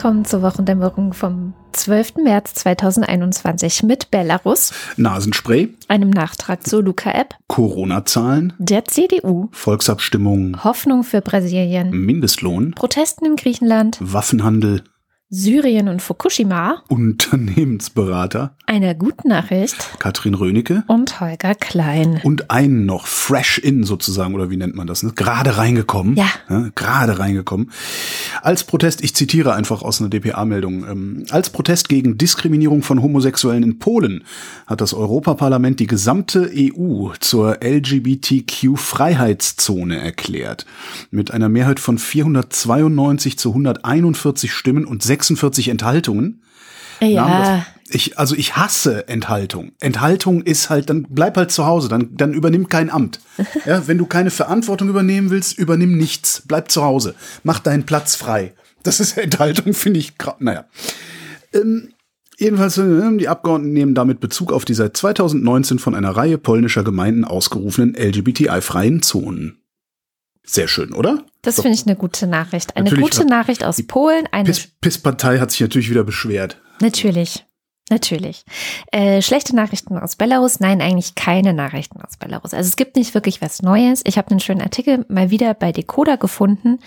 Willkommen zur Wochendämmerung vom 12. März 2021 mit Belarus, Nasenspray, einem Nachtrag zur Luca-App, Corona-Zahlen, der CDU, Volksabstimmung, Hoffnung für Brasilien, Mindestlohn, Protesten in Griechenland, Waffenhandel, Syrien und Fukushima, Unternehmensberater, eine gute Nachricht Katrin Rönecke und Holger Klein. und einen noch fresh in sozusagen, oder wie nennt man das, ne? gerade reingekommen. Ja. gerade reingekommen. Als Protest, ich zitiere einfach aus einer DPA-Meldung, ähm, als Protest gegen Diskriminierung von Homosexuellen in Polen hat das Europaparlament die gesamte EU zur LGBTQ-Freiheitszone erklärt. Mit einer Mehrheit von 492 zu 141 Stimmen und 46 Enthaltungen. Ja, Ich, also ich hasse Enthaltung. Enthaltung ist halt, dann bleib halt zu Hause, dann, dann übernimm kein Amt. Ja, wenn du keine Verantwortung übernehmen willst, übernimm nichts, bleib zu Hause, mach deinen Platz frei. Das ist Enthaltung, finde ich, gra- naja. Ähm, jedenfalls, äh, die Abgeordneten nehmen damit Bezug auf die seit 2019 von einer Reihe polnischer Gemeinden ausgerufenen LGBTI-freien Zonen. Sehr schön, oder? das finde ich eine gute Nachricht. Eine Natürlich gute Nachricht aus Polen, eine Piss- Piss-Partei hat sich natürlich wieder beschwert. Natürlich. Natürlich. Äh, schlechte Nachrichten aus Belarus? Nein, eigentlich keine Nachrichten aus Belarus. Also es gibt nicht wirklich was Neues. Ich habe einen schönen Artikel mal wieder bei Decoder gefunden,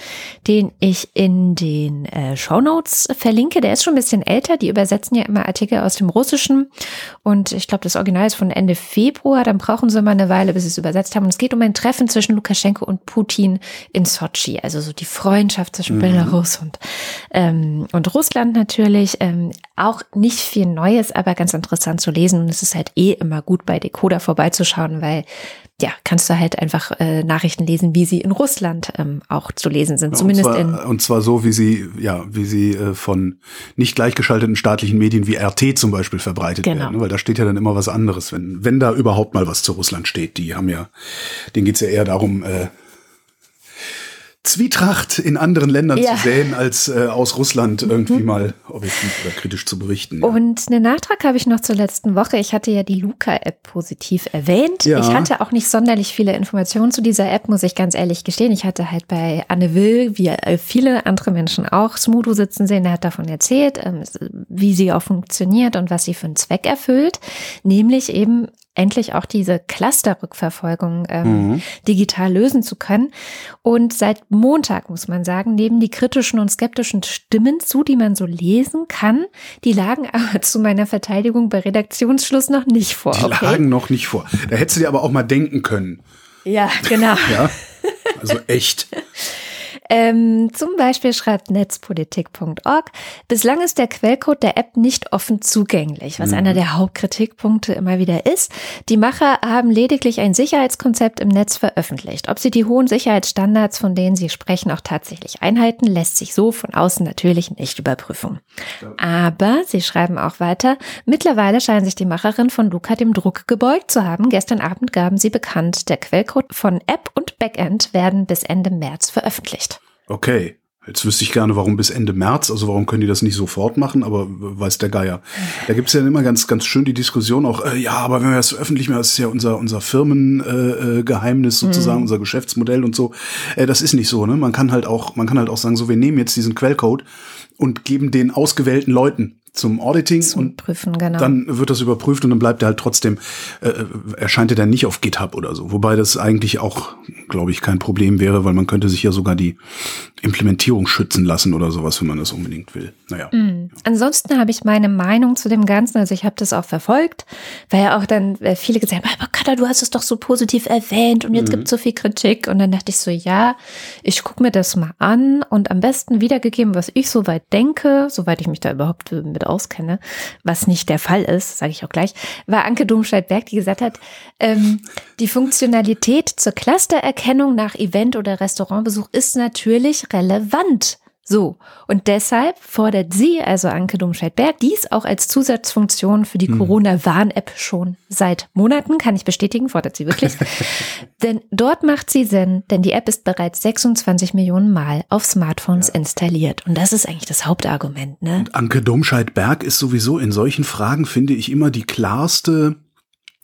den ich in den äh, Show Notes verlinke. Der ist schon ein bisschen älter. Die übersetzen ja immer Artikel aus dem Russischen. Und ich glaube, das Original ist von Ende Februar. Dann brauchen sie mal eine Weile, bis sie es übersetzt haben. Und es geht um ein Treffen zwischen Lukaschenko und Putin in Sochi. Also so die Freundschaft zwischen Belarus und, ähm, und Russland natürlich. Ähm, auch nicht viel Neues, aber ganz interessant zu lesen. Und es ist halt eh immer gut, bei Decoder vorbeizuschauen, weil ja, kannst du halt einfach äh, Nachrichten lesen, wie sie in Russland ähm, auch zu lesen sind. Zumindest und in zwar, und zwar so, wie sie, ja, wie sie äh, von nicht gleichgeschalteten staatlichen Medien wie RT zum Beispiel verbreitet Genau. werden. Weil da steht ja dann immer was anderes, wenn, wenn da überhaupt mal was zu Russland steht. Die haben ja, denen geht's ja eher darum, äh, Zwietracht in anderen Ländern Ja. Mhm. zu säen, als äh, aus Russland irgendwie mal objektiv oder kritisch zu berichten. Ja. Und einen Nachtrag habe ich noch zur letzten Woche. Ich hatte ja die Luca-App positiv erwähnt. Ja. Ich hatte auch nicht sonderlich viele Informationen zu dieser App, muss ich ganz ehrlich gestehen. Ich hatte halt bei Anne Will, wie äh, viele andere Menschen auch, Smudo sitzen sehen. Der hat davon erzählt, ähm, wie sie auch funktioniert und was sie für einen Zweck erfüllt. Nämlich eben endlich auch diese Clusterrückverfolgung ähm, digital lösen zu können. Und seit Montag, muss man sagen, nehmen die kritischen und skeptischen Stimmen zu, die man so lesen kann. Die lagen aber zu meiner Verteidigung bei Redaktionsschluss noch nicht vor. die okay? lagen noch nicht vor. Da hättest du dir aber auch mal denken können. Ja, genau. Ja. Also echt. Ähm, zum Beispiel schreibt netzpolitik.org, bislang ist der Quellcode der App nicht offen zugänglich, was einer der Hauptkritikpunkte immer wieder ist. Die Macher haben lediglich ein Sicherheitskonzept im Netz veröffentlicht. Ob sie die hohen Sicherheitsstandards, von denen sie sprechen, auch tatsächlich einhalten, lässt sich so von außen natürlich nicht überprüfen. Aber sie schreiben auch weiter, mittlerweile scheinen sich die Macherinnen von Luca dem Druck gebeugt zu haben. Gestern Abend gaben sie bekannt, der Quellcode von App Backend werden bis Ende März veröffentlicht. Okay. Jetzt wüsste ich gerne, warum bis Ende März, also warum können die das nicht sofort machen, aber weiß der Geier. Da gibt's ja immer ganz, ganz schön die Diskussion auch, äh, ja, aber wenn wir das veröffentlichen, das ist ja unser, unser Firmengeheimnis äh, sozusagen, unser Geschäftsmodell und so. Äh, das ist nicht so, ne? Man kann halt auch, man kann halt auch sagen, so, wir nehmen jetzt diesen Quellcode und geben den ausgewählten Leuten zum Auditing Zum und Prüfen, genau. dann wird das überprüft und dann bleibt er halt trotzdem, äh, erscheint er dann nicht auf GitHub oder so. Wobei das eigentlich auch, glaube ich, kein Problem wäre, weil man könnte sich ja sogar die Implementierung schützen lassen oder sowas, wenn man das unbedingt will. Naja. Mhm. Ansonsten habe ich meine Meinung zu dem Ganzen, also ich habe das auch verfolgt, weil ja auch dann äh, viele gesagt haben, aber Katha, du hast es doch so positiv erwähnt und jetzt gibt es so viel Kritik. Und dann dachte ich so, ja, ich gucke mir das mal an und am besten wiedergegeben, was ich soweit denke, soweit ich mich da überhaupt äh, mit auskenne, was nicht der Fall ist, sage ich auch gleich, war Anke Domscheit-Berg, die gesagt hat, ähm, die Funktionalität zur Clustererkennung nach Event- oder Restaurantbesuch ist natürlich relevant. So, und deshalb fordert sie, also Anke Domscheit-Berg, dies auch als Zusatzfunktion für die Hm. Corona-Warn-App schon seit Monaten, kann ich bestätigen, fordert sie wirklich. denn dort macht sie Sinn, denn die App ist bereits 26 Millionen Mal auf Smartphones installiert. Und das ist eigentlich das Hauptargument, ne? Anke Domscheit-Berg ist sowieso in solchen Fragen, finde ich, immer die klarste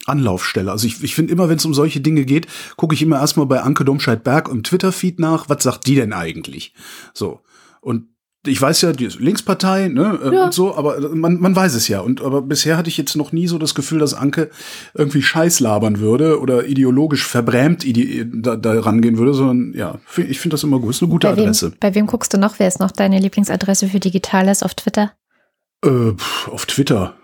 Anlaufstelle. Also ich, ich finde immer, wenn es um solche Dinge geht, gucke ich immer erstmal bei Anke Domscheit-Berg im Twitter-Feed nach, was sagt die denn eigentlich? So. Und ich weiß ja, die ist Linkspartei, ne, äh, Ja. und so, aber man, man weiß es ja. Und aber bisher hatte ich jetzt noch nie so das Gefühl, dass Anke irgendwie Scheiß labern würde oder ideologisch verbrämt ide da, da rangehen würde, sondern ja, ich finde das immer gut. Ist eine gute Bei wem, Adresse. bei wem guckst du noch? Wer ist noch deine Lieblingsadresse für Digitales auf Twitter? Äh, auf Twitter.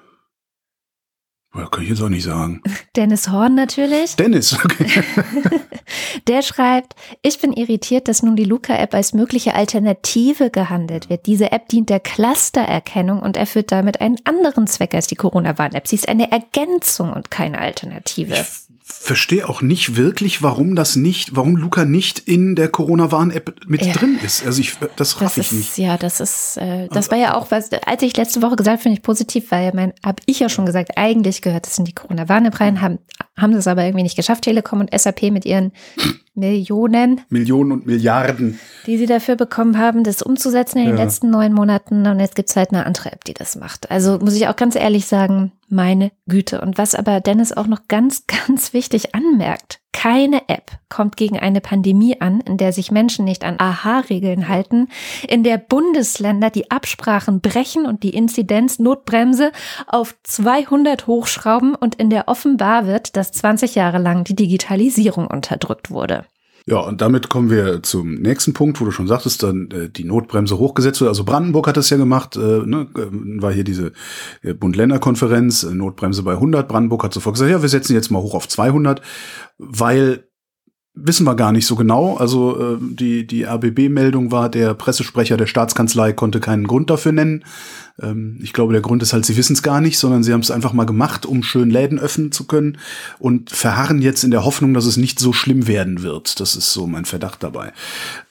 Ja, kann ich jetzt auch nicht sagen. Dennis Horn natürlich. Dennis, okay. Der schreibt, ich bin irritiert, dass nun die Luca-App als mögliche Alternative gehandelt wird. Diese App dient der Clustererkennung und erfüllt damit einen anderen Zweck als die Corona-Warn-App. Sie ist eine Ergänzung und keine Alternative. Ich verstehe auch nicht wirklich, warum das nicht, warum Luca nicht in der Corona-Warn-App mit Ja. drin ist. Also ich, das raff Das ich ist, nicht. ja, das ist, äh, das war ja auch was, als ich letzte Woche gesagt, finde ich positiv, weil mein, habe ich ja schon gesagt, eigentlich gehört das in die Corona-Warn-App rein, haben, haben das aber irgendwie nicht geschafft, Telekom und SAP mit ihren Millionen, Millionen und Milliarden. die sie dafür bekommen haben, das umzusetzen in den Ja. letzten neun Monaten. Und jetzt gibt's halt eine andere App, die das macht. Also muss ich auch ganz ehrlich sagen, meine Güte. Und was aber Dennis auch noch ganz, ganz wichtig anmerkt, keine App kommt gegen eine Pandemie an, in der sich Menschen nicht an AHA-Regeln halten, in der Bundesländer die Absprachen brechen und die Inzidenznotbremse auf 200 hochschrauben und in der offenbar wird, dass 20 Jahre lang die Digitalisierung unterdrückt wurde. Ja, und damit kommen wir zum nächsten Punkt, wo du schon sagtest, dann äh, die Notbremse hochgesetzt wird. Also Brandenburg hat das ja gemacht, äh, ne, äh, war hier diese äh, Bund-Länder-Konferenz, äh, Notbremse bei 100. Brandenburg hat sofort gesagt, ja, wir setzen jetzt mal hoch auf 200, weil wissen wir gar nicht so genau. Also äh, die, die RBB-Meldung war, der Pressesprecher der Staatskanzlei konnte keinen Grund dafür nennen. Ähm, ich glaube, der Grund ist halt, sie wissen es gar nicht, sondern sie haben es einfach mal gemacht, um schön Läden öffnen zu können und verharren jetzt in der Hoffnung, dass es nicht so schlimm werden wird. Das ist so mein Verdacht dabei.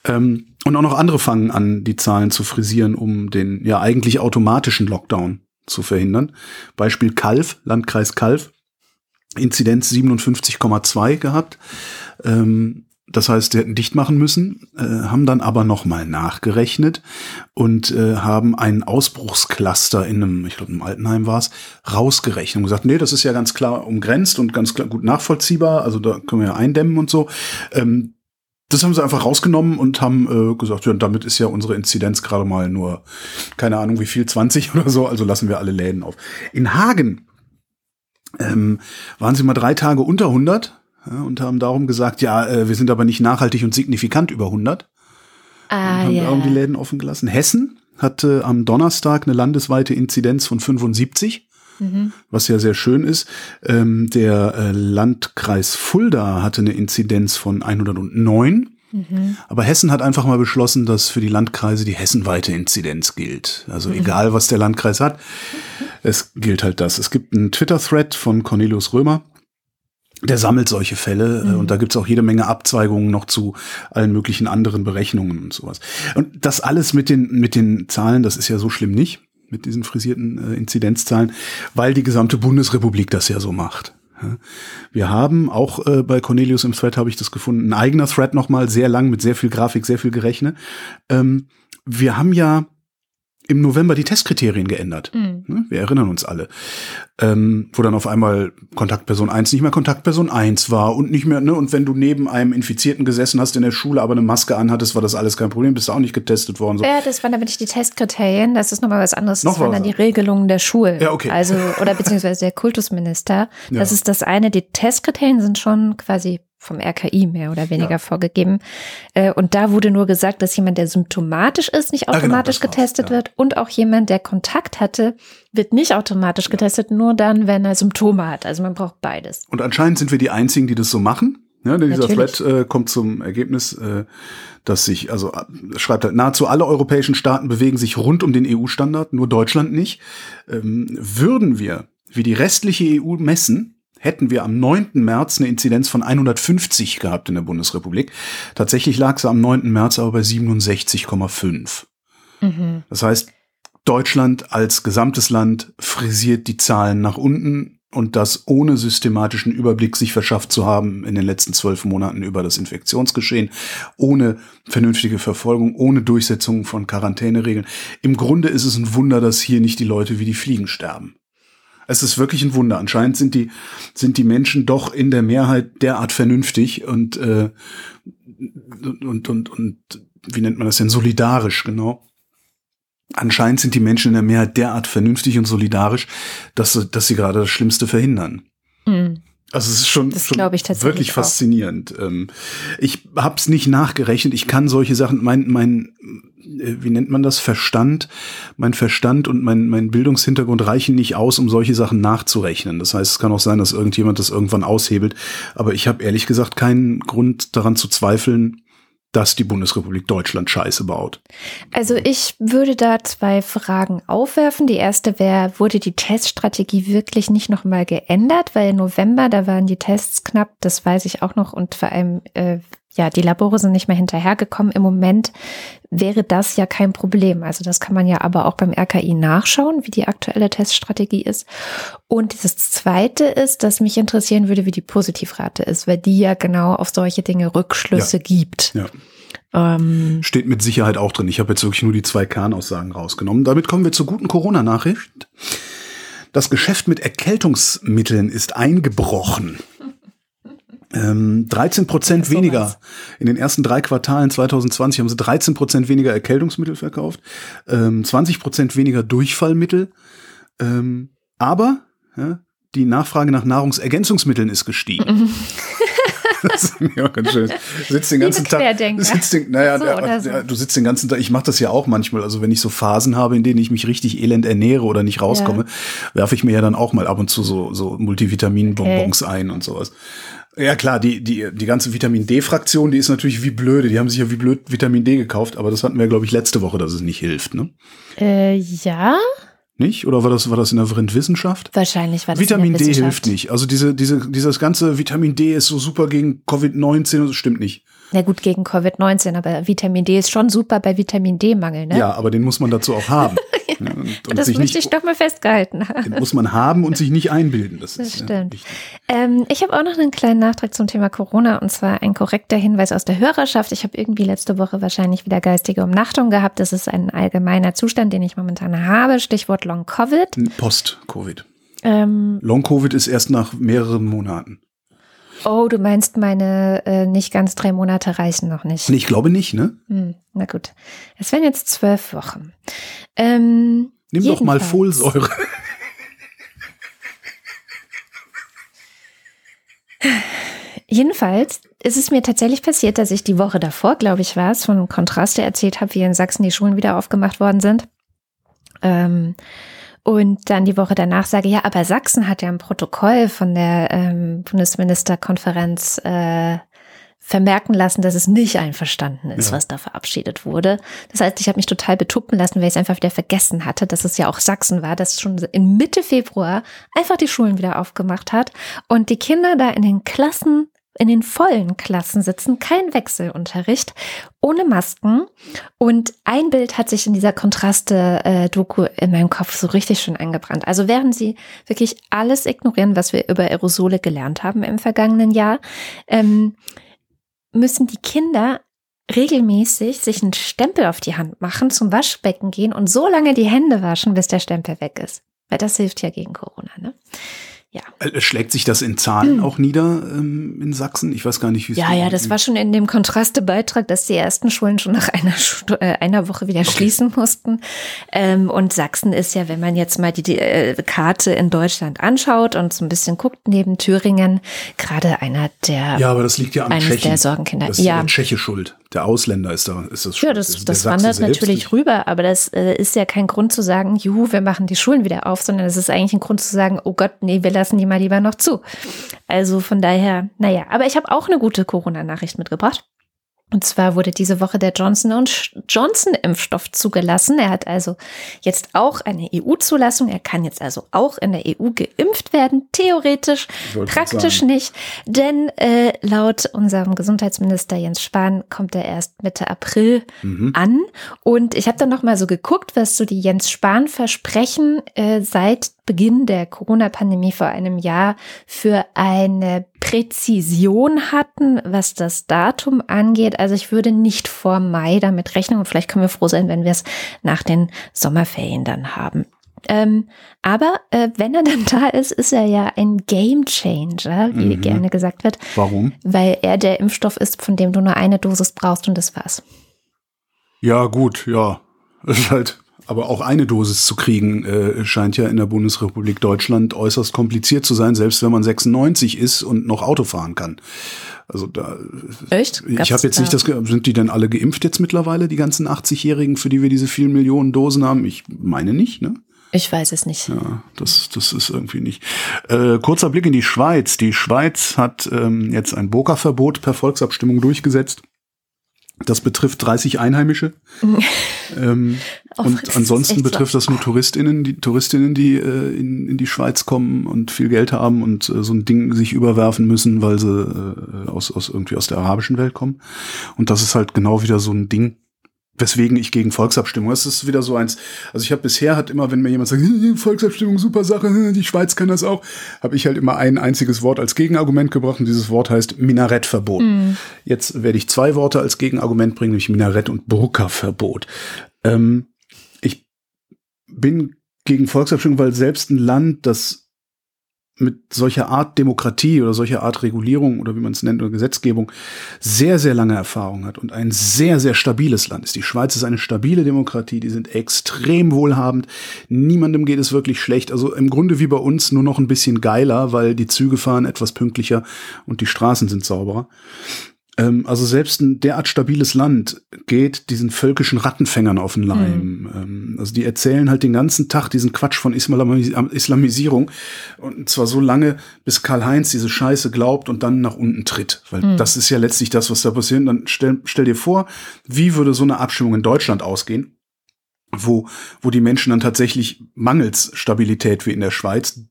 Ähm, und auch noch andere fangen an, die Zahlen zu frisieren, um den ja eigentlich automatischen Lockdown zu verhindern. Beispiel Kalf, Landkreis Kalf. Inzidenz 57,2 gehabt. Ähm, das heißt, die hätten dicht machen müssen, äh, haben dann aber nochmal nachgerechnet und äh, haben einen Ausbruchscluster in einem, ich glaube, im Altenheim war es, rausgerechnet und gesagt, nee, das ist ja ganz klar umgrenzt und ganz klar gut nachvollziehbar, also da können wir ja eindämmen und so. Ähm, das haben sie einfach rausgenommen und haben äh, gesagt, ja, damit ist ja unsere Inzidenz gerade mal nur, keine Ahnung wie viel, 20 oder so, also lassen wir alle Läden auf. In Hagen ähm, waren sie mal drei Tage unter 100 ja, und haben darum gesagt, ja, äh, wir sind aber nicht nachhaltig und signifikant über 100. Ah, haben ja. darum die Läden offen gelassen. Hessen hatte am Donnerstag eine landesweite Inzidenz von 75, Mhm. was ja sehr schön ist. Ähm, der äh, Landkreis Fulda hatte eine Inzidenz von 109. Mhm. Aber Hessen hat einfach mal beschlossen, dass für die Landkreise die hessenweite Inzidenz gilt. Also egal, was der Landkreis hat, es gilt halt das. Es gibt einen Twitter-Thread von Cornelius Römer. Der sammelt solche Fälle äh, und da gibt's auch jede Menge Abzweigungen noch zu allen möglichen anderen Berechnungen und sowas. Und das alles mit den, mit den Zahlen, das ist ja so schlimm nicht, mit diesen frisierten äh, Inzidenzzahlen, weil die gesamte Bundesrepublik das ja so macht. Wir haben auch äh, bei Cornelius im Thread habe ich das gefunden, ein eigener Thread nochmal, sehr lang, mit sehr viel Grafik, sehr viel Gerechne. Ähm, wir haben ja im November die Testkriterien geändert. Mhm. Ne? Wir erinnern uns alle. Ähm, wo dann auf einmal Kontaktperson 1 nicht mehr Kontaktperson 1 war und nicht mehr, ne, und wenn du neben einem Infizierten gesessen hast in der Schule, aber eine Maske anhattest, war das alles kein Problem, bist du auch nicht getestet worden. So. Ja, das waren aber nicht die Testkriterien, das ist nochmal was anderes. Noch Das waren was. dann die Regelungen der Schulen. Ja, okay. Also, oder beziehungsweise der Kultusminister. Das Ja. ist das eine. Die Testkriterien sind schon quasi vom RKI mehr oder weniger Ja. vorgegeben. Äh, Und da wurde nur gesagt, dass jemand, der symptomatisch ist, nicht Ah, genau, automatisch das war's, getestet ja. wird. Und auch jemand, der Kontakt hatte, wird nicht automatisch getestet, nur dann, wenn er Symptome hat. Also man braucht beides. Und anscheinend sind wir die Einzigen, die das so machen. Ja, denn dieser Natürlich. Thread äh, kommt zum Ergebnis, äh, dass sich, also äh, schreibt halt, nahezu alle europäischen Staaten bewegen sich rund um den EU-Standard, nur Deutschland nicht. Ähm, würden wir wie die restliche EU messen, hätten wir am 9. März eine Inzidenz von 150 gehabt in der Bundesrepublik. Tatsächlich lag sie am 9. März aber bei 67,5. Mhm. Das heißt, Deutschland als gesamtes Land frisiert die Zahlen nach unten und das ohne systematischen Überblick sich verschafft zu haben in den letzten zwölf Monaten über das Infektionsgeschehen, ohne vernünftige Verfolgung, ohne Durchsetzung von Quarantäneregeln. Im Grunde ist es ein Wunder, dass hier nicht die Leute wie die Fliegen sterben. Es ist wirklich ein Wunder. Anscheinend sind die, sind die Menschen doch in der Mehrheit derart vernünftig und, äh, und, und, und, wie nennt man das denn, solidarisch, genau. Anscheinend sind die Menschen in der Mehrheit derart vernünftig und solidarisch, dass, sie- dass sie gerade das Schlimmste verhindern. Mhm. Also es ist schon, Das schon wirklich auch. faszinierend. Ähm, ich habe es nicht nachgerechnet. Ich kann solche Sachen, mein, mein, äh, wie nennt man das, Verstand, mein Verstand und mein, mein Bildungshintergrund reichen nicht aus, um solche Sachen nachzurechnen. Das heißt, es kann auch sein, dass irgendjemand das irgendwann aushebelt. Aber ich habe ehrlich gesagt keinen Grund daran zu zweifeln, dass die Bundesrepublik Deutschland Scheiße baut. Also ich würde da zwei Fragen aufwerfen. Die erste wäre, wurde die Teststrategie wirklich nicht nochmal geändert? Weil im November, da waren die Tests knapp, das weiß ich auch noch. Und vor allem, äh, ja, die Labore sind nicht mehr hinterhergekommen. Im Moment wäre das ja kein Problem. Also das kann man ja aber auch beim RKI nachschauen, wie die aktuelle Teststrategie ist. Und das Zweite ist, dass mich interessieren würde, wie die Positivrate ist, weil die ja genau auf solche Dinge Rückschlüsse gibt. Ja. Ähm, Steht mit Sicherheit auch drin. Ich habe jetzt wirklich nur die zwei Kernaussagen rausgenommen. Damit kommen wir zur guten Corona-Nachricht. Das Geschäft mit Erkältungsmitteln ist eingebrochen. Ähm, 13 Prozent Ja, weniger. In den ersten drei Quartalen 2020 haben sie 13 Prozent weniger Erkältungsmittel verkauft, ähm, 20 Prozent weniger Durchfallmittel. Ähm, aber ja, die Nachfrage nach Nahrungsergänzungsmitteln ist gestiegen. das ist ja ganz schön. Du sitzt den ganzen Tag. Sitzt den, naja, So der, so. der, du sitzt den ganzen Tag. Ich mache das ja auch manchmal. Also wenn ich so Phasen habe, in denen ich mich richtig elend ernähre oder nicht rauskomme, werfe ich mir ja dann auch mal ab und zu so, so Multivitaminbonbons ein und sowas. Ja klar, die, die, die ganze Vitamin D-Fraktion, die ist natürlich wie blöde. Die haben sich ja wie blöd Vitamin D gekauft, aber das hatten wir, glaube ich, letzte Woche, dass es nicht hilft, ne? äh, ja, Nicht? Oder war das, war das in der Vrindwissenschaft? wahrscheinlich war das Vitamin in der D Wissenschaft. hilft nicht. Also diese, diese, dieses ganze Vitamin D ist so super gegen Covid-19 und das stimmt nicht. Na gut, gegen Covid-19, aber Vitamin D ist schon super bei Vitamin D-Mangel, ne? Ja, aber den muss man dazu auch haben. Ja, und, und das möchte ich doch mal festgehalten haben. den muss man haben und sich nicht einbilden. Das, Das ist ja stimmt. wichtig. Ähm, ich habe auch noch einen kleinen Nachtrag zum Thema Corona und zwar ein korrekter Hinweis aus der Hörerschaft. Ich habe irgendwie letzte Woche wahrscheinlich wieder geistige Umnachtung gehabt. Das ist ein allgemeiner Zustand, den ich momentan habe. Stichwort Long Covid. Post-Covid. Ähm, Long-Covid ist erst nach mehreren Monaten. Oh, du meinst, meine äh, nicht ganz drei Monate reichen noch nicht. Nee, ich glaube nicht, ne? Hm, na gut. Es wären jetzt zwölf Wochen. Ähm, Nimm doch mal jedenfalls. Folsäure. Jedenfalls ist es mir tatsächlich passiert, dass ich die Woche davor, glaube ich, war es, von Kontraste erzählt habe, wie in Sachsen die Schulen wieder aufgemacht worden sind. Ähm, und dann die Woche danach sage, ja, aber Sachsen hat ja ein Protokoll von der ähm, Bundesministerkonferenz äh, vermerken lassen, dass es nicht einverstanden ist, Ja. was da verabschiedet wurde. Das heißt, ich habe mich total betuppen lassen, weil ich es einfach wieder vergessen hatte, dass es ja auch Sachsen war, das schon in Mitte Februar einfach die Schulen wieder aufgemacht hat und die Kinder da in den Klassen, in den vollen Klassen sitzen, kein Wechselunterricht, ohne Masken. Und ein Bild hat sich in dieser Kontraste-Doku in meinem Kopf so richtig schön eingebrannt. Also während sie wirklich alles ignorieren, was wir über Aerosole gelernt haben im vergangenen Jahr, ähm, müssen die Kinder regelmäßig sich einen Stempel auf die Hand machen, zum Waschbecken gehen und so lange die Hände waschen, bis der Stempel weg ist. Weil das hilft ja gegen Corona, ne? Ja. Äh, Schlägt sich das in Zahlen auch nieder ähm, in Sachsen? Ich weiß gar nicht, wie es Ja, ja, das war schon in dem Kontrastebeitrag, dass die ersten Schulen schon nach einer, Stu- äh, einer Woche wieder schließen mussten. Ähm, und Sachsen ist ja, wenn man jetzt mal die, die äh, Karte in Deutschland anschaut und so ein bisschen guckt, neben Thüringen, gerade einer der Ja, aber das liegt ja am Tschechen. der Sorgenkinder. Das ist ja Ja. der Tscheche schuld. Der Ausländer ist da, ist das Ja, das, das wandert natürlich rüber, aber das äh, ist ja kein Grund zu sagen, juhu, wir machen die Schulen wieder auf, sondern es ist eigentlich ein Grund zu sagen, oh Gott, nee, wir lassen die mal lieber noch zu. Also von daher, naja, aber ich habe auch eine gute Corona-Nachricht mitgebracht. Und zwar wurde diese Woche der Johnson Johnson Impfstoff zugelassen. Er hat also jetzt auch eine EU-Zulassung. Er kann jetzt also auch in der EU geimpft werden. Theoretisch, praktisch nicht. Denn äh, laut unserem Gesundheitsminister Jens Spahn kommt er erst Mitte April mhm. an. Und ich habe dann noch mal so geguckt, was so die Jens Spahn Versprechen äh, seit Beginn der Corona-Pandemie vor einem Jahr für eine Präzision hatten, was das Datum angeht. Also ich würde nicht vor Mai damit rechnen und vielleicht können wir froh sein, wenn wir es nach den Sommerferien dann haben. Ähm, aber äh, wenn er dann da ist, ist er ja ein Game Changer, wie mhm. gerne gesagt wird. Warum? Weil er der Impfstoff ist, von dem du nur eine Dosis brauchst und das war's. Ja, gut, ja. Ist halt aber auch eine Dosis zu kriegen, äh, scheint ja in der Bundesrepublik Deutschland äußerst kompliziert zu sein, selbst wenn man 96 ist und noch Auto fahren kann. Also da. Echt? ich habe jetzt nicht das. Sind die denn alle geimpft jetzt mittlerweile, die ganzen 80-Jährigen, für die wir diese vielen Millionen Dosen haben? Ich meine nicht, ne? Ich weiß es nicht. Ja, das, das ist irgendwie nicht. Äh, kurzer Blick in die Schweiz. Die Schweiz hat ähm, jetzt ein Burka-Verbot per Volksabstimmung durchgesetzt. Das betrifft 30 Einheimische. ähm, und ansonsten betrifft das nur Touristinnen, die Touristinnen, die äh, in, in die Schweiz kommen und viel Geld haben und äh, so ein Ding sich überwerfen müssen, weil sie äh, aus, aus irgendwie aus der arabischen Welt kommen. Und das ist halt genau wieder so ein Ding, weswegen ich gegen Volksabstimmung. Das ist wieder so eins. Also ich habe bisher hat immer, wenn mir jemand sagt, Volksabstimmung super Sache, die Schweiz kann das auch, habe ich halt immer ein einziges Wort als Gegenargument gebracht und dieses Wort heißt Minarettverbot. Mhm. Jetzt werde ich zwei Worte als Gegenargument bringen, nämlich Minarett und Burka-Verbot. Ähm, ich bin gegen Volksabstimmung, weil selbst ein Land, das mit solcher Art Demokratie oder solcher Art Regulierung oder wie man es nennt oder Gesetzgebung sehr, sehr lange Erfahrung hat und ein sehr, sehr stabiles Land ist. Die Schweiz ist eine stabile Demokratie, die sind extrem wohlhabend, niemandem geht es wirklich schlecht. Also im Grunde wie bei uns nur noch ein bisschen geiler, weil die Züge fahren etwas pünktlicher und die Straßen sind sauberer. Ähm, also selbst ein derart stabiles Land geht diesen völkischen Rattenfängern auf den Leim. Mhm. Also die erzählen halt den ganzen Tag diesen Quatsch von Islamis Islamisierung und zwar so lange, bis Karl-Heinz diese Scheiße glaubt und dann nach unten tritt. Weil mhm. das ist ja letztlich das, was da passiert. Und dann stell, stell dir vor, wie würde so eine Abstimmung in Deutschland ausgehen? wo, wo die Menschen dann tatsächlich mangels Stabilität wie in der Schweiz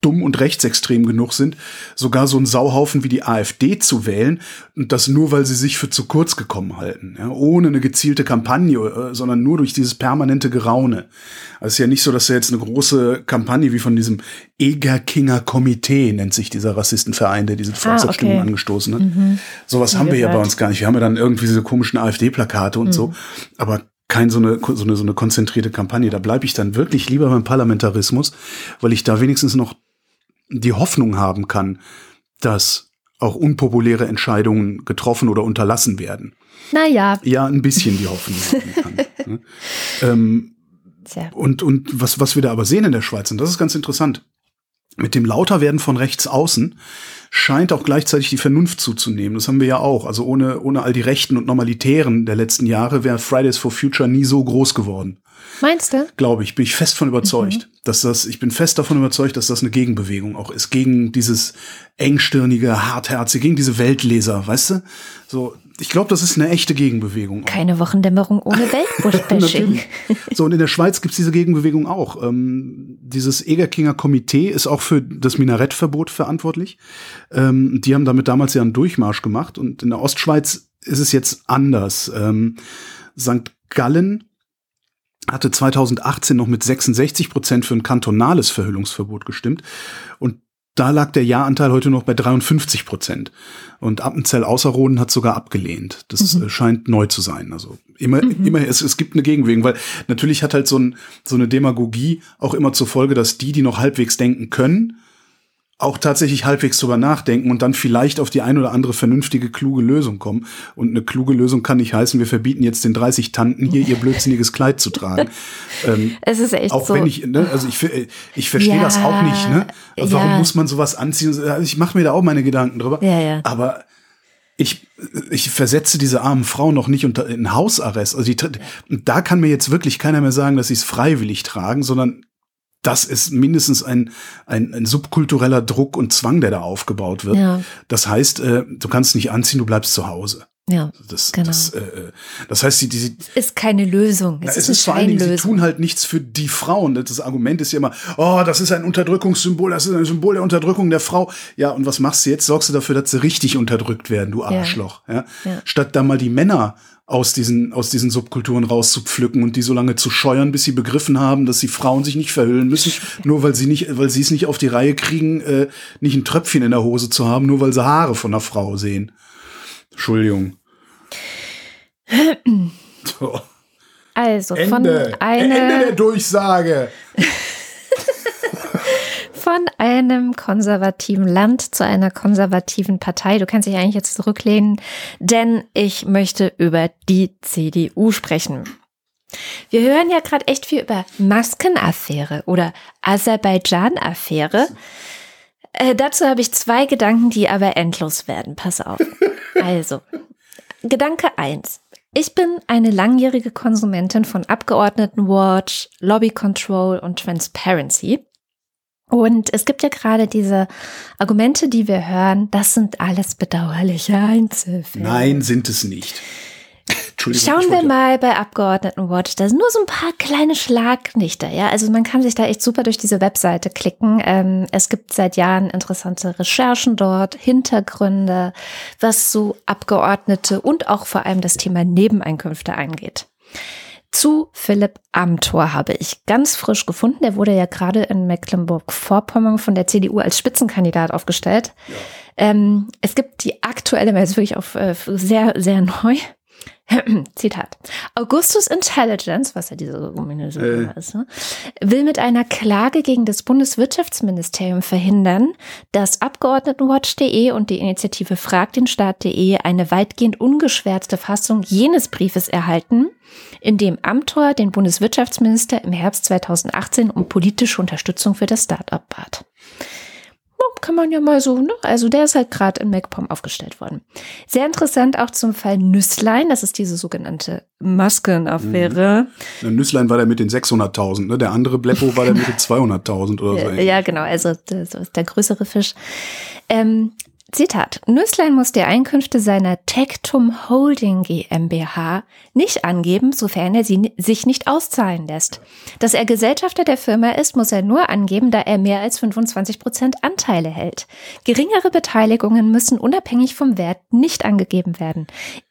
dumm und rechtsextrem genug sind, sogar so einen Sauhaufen wie die AfD zu wählen und das nur, weil sie sich für zu kurz gekommen halten, ja, ohne eine gezielte Kampagne, äh, sondern nur durch dieses permanente Geraune. Also es ist ja nicht so, dass er jetzt eine große Kampagne wie von diesem Egerkinger Komitee nennt sich dieser Rassistenverein, der diese Volksabstimmung ah, okay. angestoßen hat. Mhm. Sowas haben wir ja bei uns gar nicht. Wir haben ja dann irgendwie diese komischen AfD-Plakate und mhm. so, aber kein so eine, so eine, so eine konzentrierte Kampagne. Da bleibe ich dann wirklich lieber beim Parlamentarismus, weil ich da wenigstens noch die Hoffnung haben kann, dass auch unpopuläre Entscheidungen getroffen oder unterlassen werden. Naja. Ja, ein bisschen die Hoffnung haben kann. Ne? ähm, und, und was, was wir da aber sehen in der Schweiz, und das ist ganz interessant, mit dem Lauterwerden von rechts außen scheint auch gleichzeitig die Vernunft zuzunehmen. Das haben wir ja auch. Also ohne, ohne all die Rechten und Normalitären der letzten Jahre wäre Fridays for Future nie so groß geworden. Meinst du? Glaube ich, bin ich fest von überzeugt, mhm. dass das, ich bin fest davon überzeugt, dass das eine Gegenbewegung auch ist, gegen dieses engstirnige, hartherzige, gegen diese Weltleser, weißt du? So, ich glaube, das ist eine echte Gegenbewegung. Keine Wochendämmerung ohne Weltbuschbashing. so, und in der Schweiz gibt's diese Gegenbewegung auch. Ähm, dieses Egerkinger Komitee ist auch für das Minarettverbot verantwortlich. Ähm, die haben damit damals ja einen Durchmarsch gemacht und in der Ostschweiz ist es jetzt anders. Ähm, St. Gallen hatte 2018 noch mit 66 Prozent für ein kantonales Verhüllungsverbot gestimmt. Und da lag der Ja-Anteil heute noch bei 53 Prozent. Und Appenzell Außerroden hat sogar abgelehnt. Das mhm. Äh, scheint neu zu sein. Also immer, mhm. immer, es, es gibt eine Gegenbewegung, weil natürlich hat halt so, ein, so eine Demagogie auch immer zur Folge, dass die, die noch halbwegs denken können, auch tatsächlich halbwegs drüber nachdenken und dann vielleicht auf die ein oder andere vernünftige, kluge Lösung kommen. Und eine kluge Lösung kann nicht heißen, wir verbieten jetzt den 30 Tanten hier ihr blödsinniges Kleid zu tragen. ähm, es ist echt auch so. wenn ich, ne, also ich, ich verstehe ja, das auch nicht, ne? Also warum ja. muss man sowas anziehen? Also ich mache mir da auch meine Gedanken drüber. Ja, ja. Aber ich, ich versetze diese armen Frauen noch nicht unter in Hausarrest. Also die, da kann mir jetzt wirklich keiner mehr sagen, dass sie es freiwillig tragen, sondern das ist mindestens ein, ein, ein subkultureller Druck und Zwang, der da aufgebaut wird. Ja. Das heißt, äh, du kannst nicht anziehen, du bleibst zu Hause. Ja, Das, genau. das, äh, das heißt, sie, die, ist keine Lösung. Es ist, es ist vor allen Dingen, sie tun halt nichts für die Frauen. Das Argument ist ja immer, oh, das ist ein Unterdrückungssymbol, das ist ein Symbol der Unterdrückung der Frau. Ja, und was machst du jetzt? Sorgst du dafür, dass sie richtig unterdrückt werden, du Arschloch. Ja. Ja. Statt da mal die Männer aus diesen, aus diesen Subkulturen rauszupflücken und die so lange zu scheuern, bis sie begriffen haben, dass die Frauen sich nicht verhüllen müssen, nur weil sie nicht, weil sie es nicht auf die Reihe kriegen, äh, nicht ein Tröpfchen in der Hose zu haben, nur weil sie Haare von einer Frau sehen. Entschuldigung. so. Also von Ende. Ende einer der Durchsage. von einem konservativen Land zu einer konservativen Partei. Du kannst dich eigentlich jetzt zurücklehnen, denn ich möchte über die CDU sprechen. Wir hören ja gerade echt viel über Maskenaffäre oder Aserbaidschan-Affäre. Äh, dazu habe ich zwei Gedanken, die aber endlos werden. Pass auf. Also, Gedanke eins: Ich bin eine langjährige Konsumentin von Abgeordnetenwatch, Lobby Control und Transparency. Und es gibt ja gerade diese Argumente, die wir hören, das sind alles bedauerliche Einzelfälle. Nein, sind es nicht. Entschuldigung. Schauen wir mal bei Abgeordnetenwatch. Da sind nur so ein paar kleine Schlaglichter, ja. Also man kann sich da echt super durch diese Webseite klicken. Ähm, es gibt seit Jahren interessante Recherchen dort, Hintergründe, was so Abgeordnete und auch vor allem das Thema Nebeneinkünfte angeht. Zu Philipp Amthor habe ich ganz frisch gefunden. Der wurde ja gerade in Mecklenburg-Vorpommern von der CDU als Spitzenkandidat aufgestellt. Ähm, es gibt die aktuelle, weil es wirklich auf äh, sehr, sehr neu. Zitat. Augustus Intelligence, was ja diese ominöse Äh. Ist, ne, will mit einer Klage gegen das Bundeswirtschaftsministerium verhindern, dass Abgeordnetenwatch.de und die Initiative fragdenstaat.de eine weitgehend ungeschwärzte Fassung jenes Briefes erhalten, in dem Amthor den Bundeswirtschaftsminister im Herbst 2018 um politische Unterstützung für das Start-up bat. Kann man ja mal so, ne? Also der ist halt gerade in MacPom aufgestellt worden. Sehr interessant auch zum Fall Nüsslein, das ist diese sogenannte Maskenaffäre. Der Nüsslein war der mit den 600.000, ne? Der andere Bleppo war der mit den 200.000 oder so. Ja, genau, also der größere Fisch. Ähm, Zitat. Nüsslein muss die Einkünfte seiner Tectum Holding GmbH nicht angeben, sofern er sie sich nicht auszahlen lässt. Dass er Gesellschafter der Firma ist, muss er nur angeben, da er mehr als 25 Prozent Anteile hält. Geringere Beteiligungen müssen unabhängig vom Wert nicht angegeben werden.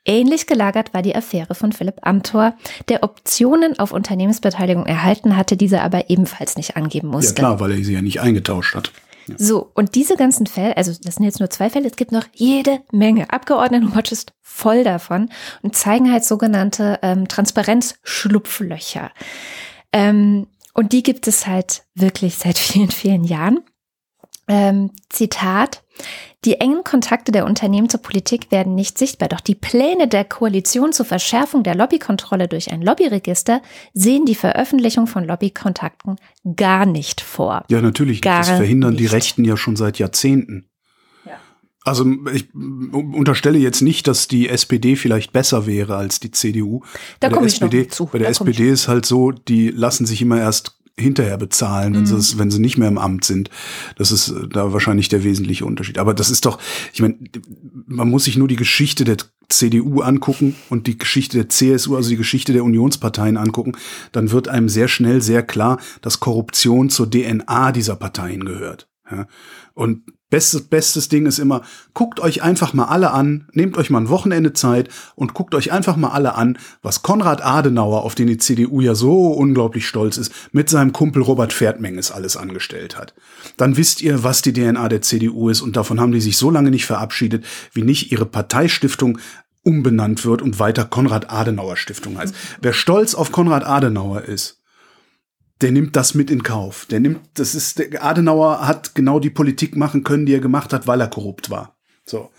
Ähnlich gelagert war die Affäre von Philipp Amthor, der Optionen auf Unternehmensbeteiligung erhalten hatte, diese aber ebenfalls nicht angeben Ja, musste. klar, weil er sie ja nicht eingetauscht hat. So, und diese ganzen Fälle, also das sind jetzt nur zwei Fälle, es gibt noch jede Menge. Abgeordnetenwatch ist voll davon und zeigen halt sogenannte ähm, Transparenzschlupflöcher. Ähm, und die gibt es halt wirklich seit vielen, vielen Jahren. Ähm, Zitat. Die engen Kontakte der Unternehmen zur Politik werden nicht sichtbar, doch die Pläne der Koalition zur Verschärfung der Lobbykontrolle durch ein Lobbyregister sehen die Veröffentlichung von Lobbykontakten gar nicht vor. Ja, natürlich. Gar das verhindern die nicht. Rechten ja schon seit Jahrzehnten. Ja. Also ich unterstelle jetzt nicht, dass die SPD vielleicht besser wäre als die CDU. Da Bei der komme ich noch SPD, zu. Bei der Da SPD ist halt so, die lassen sich immer erst hinterher bezahlen, wenn, sie, Mhm. es- wenn sie nicht mehr im Amt sind. Das ist äh, da wahrscheinlich der wesentliche Unterschied. Aber das ist doch, ich meine, man muss sich nur die Geschichte der CDU angucken und die Geschichte der CSU, also die Geschichte der Unionsparteien angucken, dann wird einem sehr schnell sehr klar, dass Korruption zur DNA dieser Parteien gehört. Ja. Und bestes, bestes Ding ist immer, guckt euch einfach mal alle an, nehmt euch mal ein Wochenende Zeit und guckt euch einfach mal alle an, was Konrad Adenauer, auf den die CDU ja so unglaublich stolz ist, mit seinem Kumpel Robert Pferdmenges alles angestellt hat. Dann wisst ihr, was die DNA der CDU ist und davon haben die sich so lange nicht verabschiedet, wie nicht ihre Parteistiftung umbenannt wird und weiter Konrad Adenauer Stiftung heißt. Wer stolz auf Konrad Adenauer ist, der nimmt das mit in Kauf. Der nimmt, das ist, der Adenauer hat genau die Politik machen können, die er gemacht hat, weil er korrupt war. So.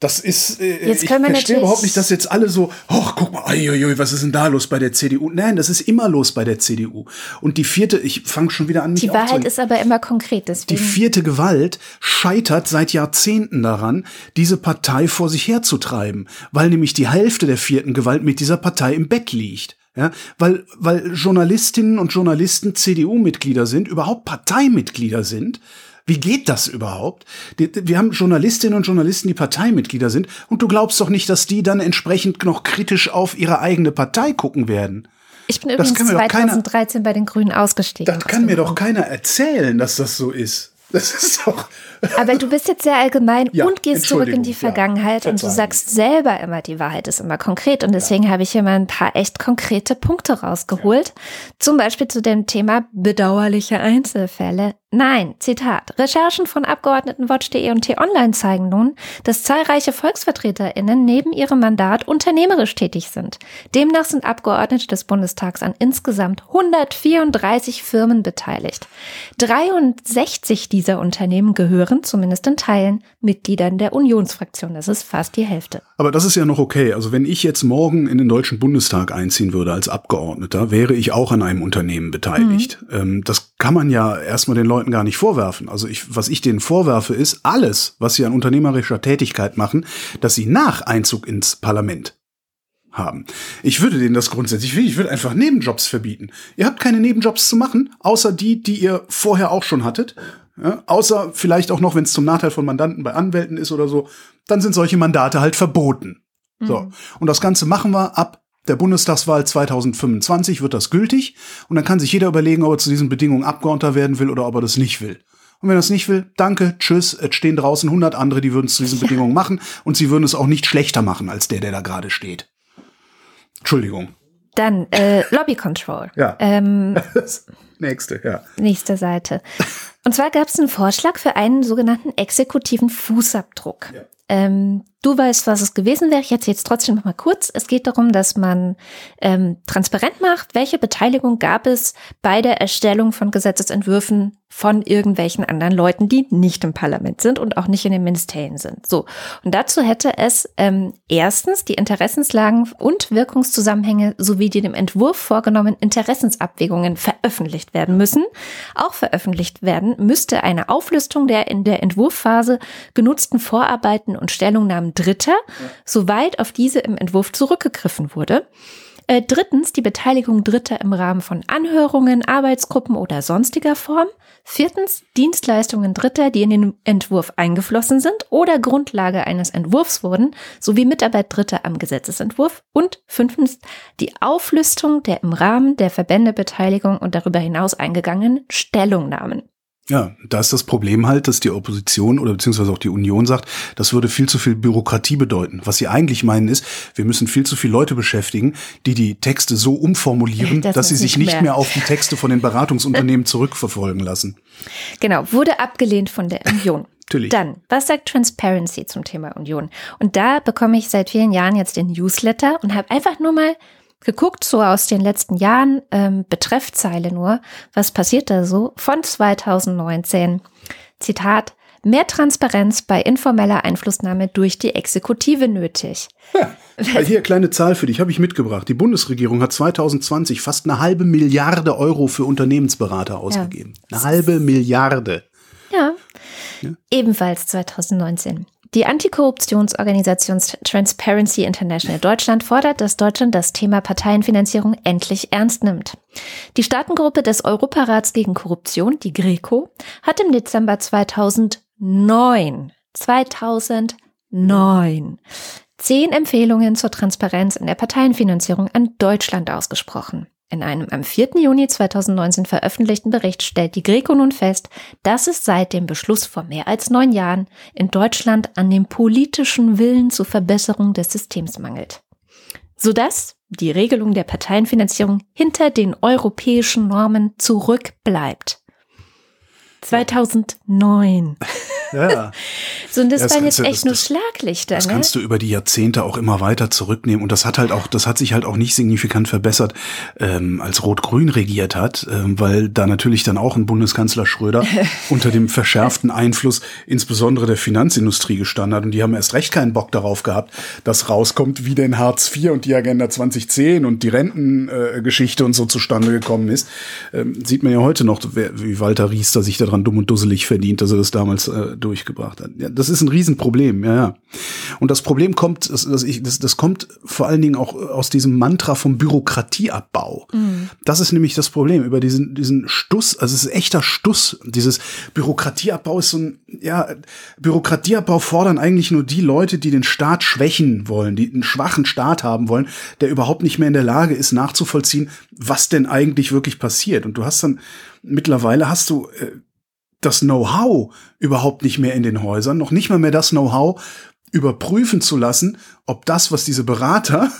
Das ist, äh, Jetzt ich verstehe überhaupt nicht, dass jetzt alle so, ach, guck mal, uiuiui, was ist denn da los bei der CDU? Nein, das ist immer los bei der CDU. Und die vierte, ich fange schon wieder an, Die Wahrheit ist aber immer konkret, Die deswegen. vierte Gewalt scheitert seit Jahrzehnten daran, diese Partei vor sich herzutreiben, weil nämlich die Hälfte der vierten Gewalt mit dieser Partei im Bett liegt. Ja, weil, weil Journalistinnen und Journalisten CDU-Mitglieder sind, überhaupt Parteimitglieder sind, Wie geht das überhaupt? Wir haben Journalistinnen und Journalisten, die Parteimitglieder sind, und du glaubst doch nicht, dass die dann entsprechend noch kritisch auf ihre eigene Partei gucken werden. Ich bin übrigens 2013 keiner, bei den Grünen ausgestiegen. Das kann mir doch keiner erzählen, dass das so ist. Das ist doch. Aber du bist jetzt sehr allgemein ja, und gehst zurück in die Vergangenheit ja, und du sagst selber immer, die Wahrheit ist immer konkret. Und deswegen ja. habe ich hier mal ein paar echt konkrete Punkte rausgeholt. Zum Beispiel zu dem Thema bedauerliche Einzelfälle. Nein, Zitat. Recherchen von Abgeordnetenwatch.de und T-Online zeigen nun, dass zahlreiche VolksvertreterInnen neben ihrem Mandat unternehmerisch tätig sind. Demnach sind Abgeordnete des Bundestags an insgesamt 134 Firmen beteiligt. 63 dieser Unternehmen gehören, zumindest in Teilen, Mitgliedern der Unionsfraktion. Das ist fast die Hälfte. Aber das ist ja noch okay. Also wenn ich jetzt morgen in den Deutschen Bundestag einziehen würde als Abgeordneter, wäre ich auch an einem Unternehmen beteiligt. Mhm. das kann man ja erstmal den Leuten Leuten gar nicht vorwerfen. Also ich, was ich denen vorwerfe, ist alles, was sie an unternehmerischer Tätigkeit machen, dass sie nach Einzug ins Parlament haben. Ich würde denen das grundsätzlich, ich würde einfach Nebenjobs verbieten. Ihr habt keine Nebenjobs zu machen, außer die, die ihr vorher auch schon hattet. Ja, außer vielleicht auch noch, wenn es zum Nachteil von Mandanten bei Anwälten ist oder so, dann sind solche Mandate halt verboten. Mhm. So. Und das Ganze machen wir ab der Bundestagswahl 2025 wird das gültig und dann kann sich jeder überlegen, ob er zu diesen Bedingungen Abgeordneter werden will oder ob er das nicht will. Und wenn er es nicht will, danke, tschüss, es stehen draußen 100 andere, die würden es zu diesen Bedingungen machen und sie würden es auch nicht schlechter machen als der, der da gerade steht. Entschuldigung. Dann äh, Lobby Control. Ja. Ähm, nächste, ja. Nächste Seite. Und zwar gab es einen Vorschlag für einen sogenannten exekutiven Fußabdruck. Ja. Ähm, du weißt, was es gewesen wäre. Ich erzähle jetzt trotzdem noch mal kurz. Es geht darum, dass man ähm, transparent macht, welche Beteiligung gab es bei der Erstellung von Gesetzesentwürfen von irgendwelchen anderen Leuten, die nicht im Parlament sind und auch nicht in den Ministerien sind. So. Und dazu hätte es ähm, erstens die Interessenslagen und Wirkungszusammenhänge sowie die dem Entwurf vorgenommenen Interessensabwägungen veröffentlicht werden müssen. Auch veröffentlicht werden müsste eine Auflistung der in der Entwurfphase genutzten Vorarbeiten und Stellungnahmen Dritter, ja. soweit auf diese im Entwurf zurückgegriffen wurde. Äh, drittens die Beteiligung Dritter im Rahmen von Anhörungen, Arbeitsgruppen oder sonstiger Form. Viertens Dienstleistungen Dritter, die in den Entwurf eingeflossen sind oder Grundlage eines Entwurfs wurden, sowie Mitarbeit Dritter am Gesetzesentwurf. Und fünftens die Auflistung der im Rahmen der Verbändebeteiligung und darüber hinaus eingegangenen Stellungnahmen. Ja, da ist das Problem halt, dass die Opposition oder beziehungsweise auch die Union sagt, das würde viel zu viel Bürokratie bedeuten. Was sie eigentlich meinen ist, wir müssen viel zu viele Leute beschäftigen, die die Texte so umformulieren, das dass sie sich nicht mehr. mehr auf die Texte von den Beratungsunternehmen zurückverfolgen lassen. Genau, wurde abgelehnt von der Union. Natürlich. Dann, was sagt Transparency zum Thema Union? Und da bekomme ich seit vielen Jahren jetzt den Newsletter und habe einfach nur mal geguckt, so aus den letzten Jahren, ähm, Betreffzeile nur, was passiert da so von 2019. Zitat, mehr Transparenz bei informeller Einflussnahme durch die Exekutive nötig. Ja, hier kleine Zahl für dich, habe ich mitgebracht. Die Bundesregierung hat 2020 fast eine halbe Milliarde Euro für Unternehmensberater ausgegeben. Ja. Eine halbe Milliarde. Ja. ja. Ebenfalls 2019. Die Antikorruptionsorganisation Transparency International Deutschland fordert, dass Deutschland das Thema Parteienfinanzierung endlich ernst nimmt. Die Staatengruppe des Europarats gegen Korruption, die GRECO, hat im Dezember 2009, 2009, zehn Empfehlungen zur Transparenz in der Parteienfinanzierung an Deutschland ausgesprochen. In einem am 4. Juni 2019 veröffentlichten Bericht stellt die Greco nun fest, dass es seit dem Beschluss vor mehr als neun Jahren in Deutschland an dem politischen Willen zur Verbesserung des Systems mangelt. Sodass die Regelung der Parteienfinanzierung hinter den europäischen Normen zurückbleibt. 2009. Ja. so, und das, das waren jetzt echt das, nur Schlaglichter. Das ne? kannst du über die Jahrzehnte auch immer weiter zurücknehmen. Und das hat halt auch, das hat sich halt auch nicht signifikant verbessert, ähm, als Rot-Grün regiert hat, ähm, weil da natürlich dann auch ein Bundeskanzler Schröder unter dem verschärften Einfluss insbesondere der Finanzindustrie gestanden hat. Und die haben erst recht keinen Bock darauf gehabt, dass rauskommt, wie denn Hartz IV und die Agenda 2010 und die Rentengeschichte äh, und so zustande gekommen ist. Ähm, sieht man ja heute noch, wie Walter Riester sich daran dumm und dusselig verdient, dass er das damals äh, durchgebracht hat. Ja, das ist ein Riesenproblem, ja, ja. Und das Problem kommt, das, das, ich, das, das kommt vor allen Dingen auch aus diesem Mantra vom Bürokratieabbau. Mhm. Das ist nämlich das Problem über diesen, diesen Stuss, also es ist echter Stuss. Dieses Bürokratieabbau ist so ein, ja, Bürokratieabbau fordern eigentlich nur die Leute, die den Staat schwächen wollen, die einen schwachen Staat haben wollen, der überhaupt nicht mehr in der Lage ist, nachzuvollziehen, was denn eigentlich wirklich passiert. Und du hast dann, mittlerweile hast du äh, das Know-how überhaupt nicht mehr in den Häusern, noch nicht mal mehr das Know-how überprüfen zu lassen, ob das, was diese Berater,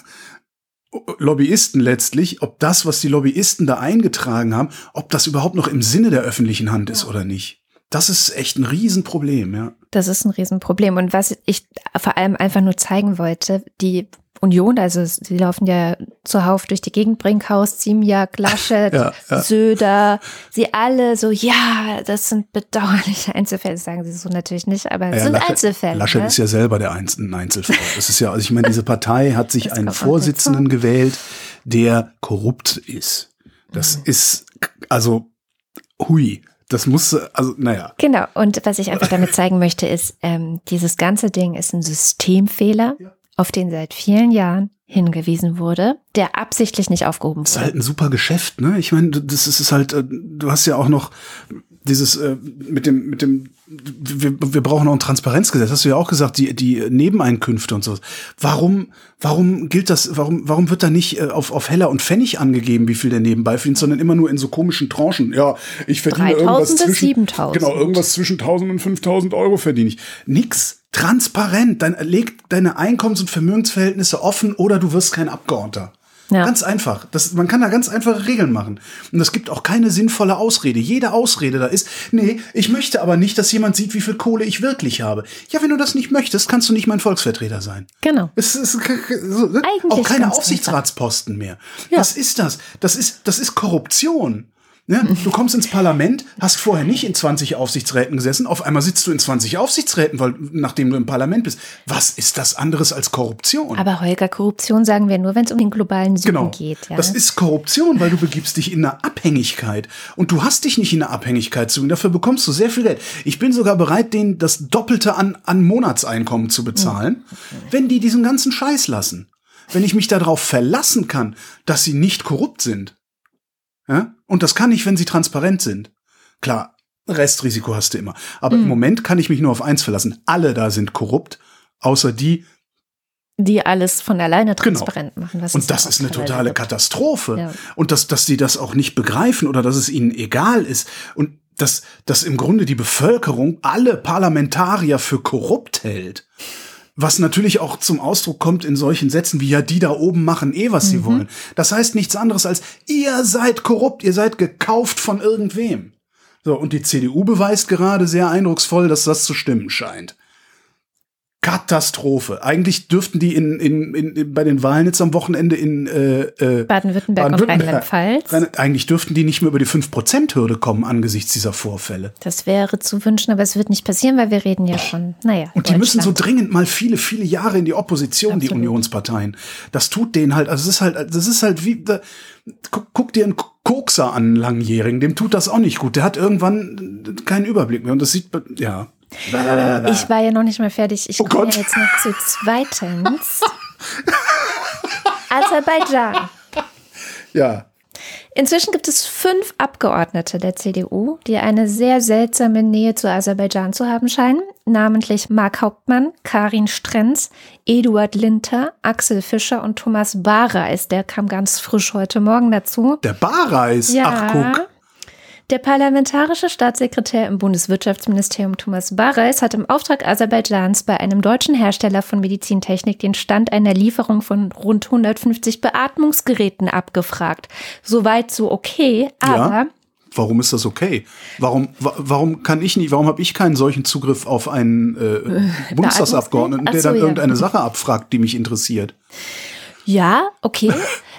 Lobbyisten letztlich, ob das, was die Lobbyisten da eingetragen haben, ob das überhaupt noch im Sinne der öffentlichen Hand ist oder nicht. Das ist echt ein Riesenproblem, ja. Das ist ein Riesenproblem. Und was ich vor allem einfach nur zeigen wollte, die Union, also sie laufen ja zuhauf durch die Gegend, Brinkhaus, Ziemiak, Laschet, ja, ja. Söder, sie alle so, ja, das sind bedauerliche Einzelfälle, sagen sie so natürlich nicht, aber es ja, sind Laschet, Einzelfälle. Laschet ne? ist ja selber der Einzelfall. Das ist ja, also ich meine, diese Partei hat sich einen Vorsitzenden gewählt, der korrupt ist. Das mhm. ist, also, hui. Das muss, also, naja. Genau. Und was ich einfach damit zeigen möchte, ist, ähm, dieses ganze Ding ist ein Systemfehler. Ja auf den seit vielen Jahren hingewiesen wurde, der absichtlich nicht aufgehoben wurde. Das ist halt ein super Geschäft, ne? Ich meine, das ist halt, äh, du hast ja auch noch dieses äh, mit dem, mit dem, wir, wir brauchen auch ein Transparenzgesetz, hast du ja auch gesagt, die, die Nebeneinkünfte und so. Warum, warum gilt das, warum, warum wird da nicht äh, auf, auf Heller und Pfennig angegeben, wie viel der nebenbei verdient, sondern immer nur in so komischen Tranchen? Ja, ich verdiene irgendwas zwischen, 7000. genau, irgendwas zwischen 1000 und 5000 Euro verdiene ich. Nix transparent. Dann leg deine Einkommens- und Vermögensverhältnisse offen oder du wirst kein Abgeordneter. Ja. Ganz einfach. Das, man kann da ganz einfache Regeln machen. Und es gibt auch keine sinnvolle Ausrede. Jede Ausrede da ist, nee, ich möchte aber nicht, dass jemand sieht, wie viel Kohle ich wirklich habe. Ja, wenn du das nicht möchtest, kannst du nicht mein Volksvertreter sein. Genau. Es ist so, auch keine Aufsichtsratsposten mehr. Ja. Was ist das? Das ist, das ist Korruption. Ne? Du kommst ins Parlament, hast vorher nicht in 20 Aufsichtsräten gesessen, auf einmal sitzt du in 20 Aufsichtsräten, weil, nachdem du im Parlament bist. Was ist das anderes als Korruption? Aber Holger, Korruption sagen wir nur, wenn es um den globalen Süden genau. geht. Ja? Das ist Korruption, weil du begibst dich in eine Abhängigkeit. Und du hast dich nicht in eine Abhängigkeit zu. Und dafür bekommst du sehr viel Geld. Ich bin sogar bereit, denen das Doppelte an, an Monatseinkommen zu bezahlen, mhm. wenn die diesen ganzen Scheiß lassen. Wenn ich mich darauf verlassen kann, dass sie nicht korrupt sind. Ja? Und das kann ich, wenn sie transparent sind. Klar, Restrisiko hast du immer. Aber mhm. im Moment kann ich mich nur auf eins verlassen. Alle da sind korrupt, außer die, die alles von alleine genau. transparent genau. machen. Und das ist eine totale Katastrophe. Ja. Und dass, dass die das auch nicht begreifen oder dass es ihnen egal ist. Und dass, dass im Grunde die Bevölkerung alle Parlamentarier für korrupt hält. Was natürlich auch zum Ausdruck kommt in solchen Sätzen wie ja, die da oben machen eh, was sie mhm. wollen. Das heißt nichts anderes als, ihr seid korrupt, ihr seid gekauft von irgendwem. So, und die CDU beweist gerade sehr eindrucksvoll, dass das zu stimmen scheint. Katastrophe. Eigentlich dürften die in, in, in, bei den Wahlen jetzt am Wochenende in äh, äh, Baden-Württemberg Baden und Rheinland-Pfalz. Eigentlich dürften die nicht mehr über die 5%-Hürde kommen angesichts dieser Vorfälle. Das wäre zu wünschen, aber es wird nicht passieren, weil wir reden ja schon, naja. Und die müssen so dringend mal viele, viele Jahre in die Opposition, Absolut. die Unionsparteien. Das tut denen halt, also es ist halt, das ist halt wie, da, guck, guck dir einen Kokser an, einen Langjährigen, dem tut das auch nicht gut. Der hat irgendwann keinen Überblick mehr und das sieht, ja. Ich war ja noch nicht mal fertig. Ich oh komme ja jetzt noch zu zweitens. Aserbaidschan. Ja. Inzwischen gibt es fünf Abgeordnete der CDU, die eine sehr seltsame Nähe zu Aserbaidschan zu haben scheinen, namentlich Mark Hauptmann, Karin Strenz, Eduard Linter, Axel Fischer und Thomas Bareis. Der kam ganz frisch heute Morgen dazu. Der Bareis? Ja. Ach, guck. Der parlamentarische Staatssekretär im Bundeswirtschaftsministerium Thomas Bareis hat im Auftrag Aserbaidschans bei einem deutschen Hersteller von Medizintechnik den Stand einer Lieferung von rund 150 Beatmungsgeräten abgefragt. Soweit so okay, aber ja. Warum ist das okay? Warum, warum kann ich nicht, warum habe ich keinen solchen Zugriff auf einen äh, Bundestagsabgeordneten, der dann irgendeine. Sache abfragt, die mich interessiert? Ja, okay.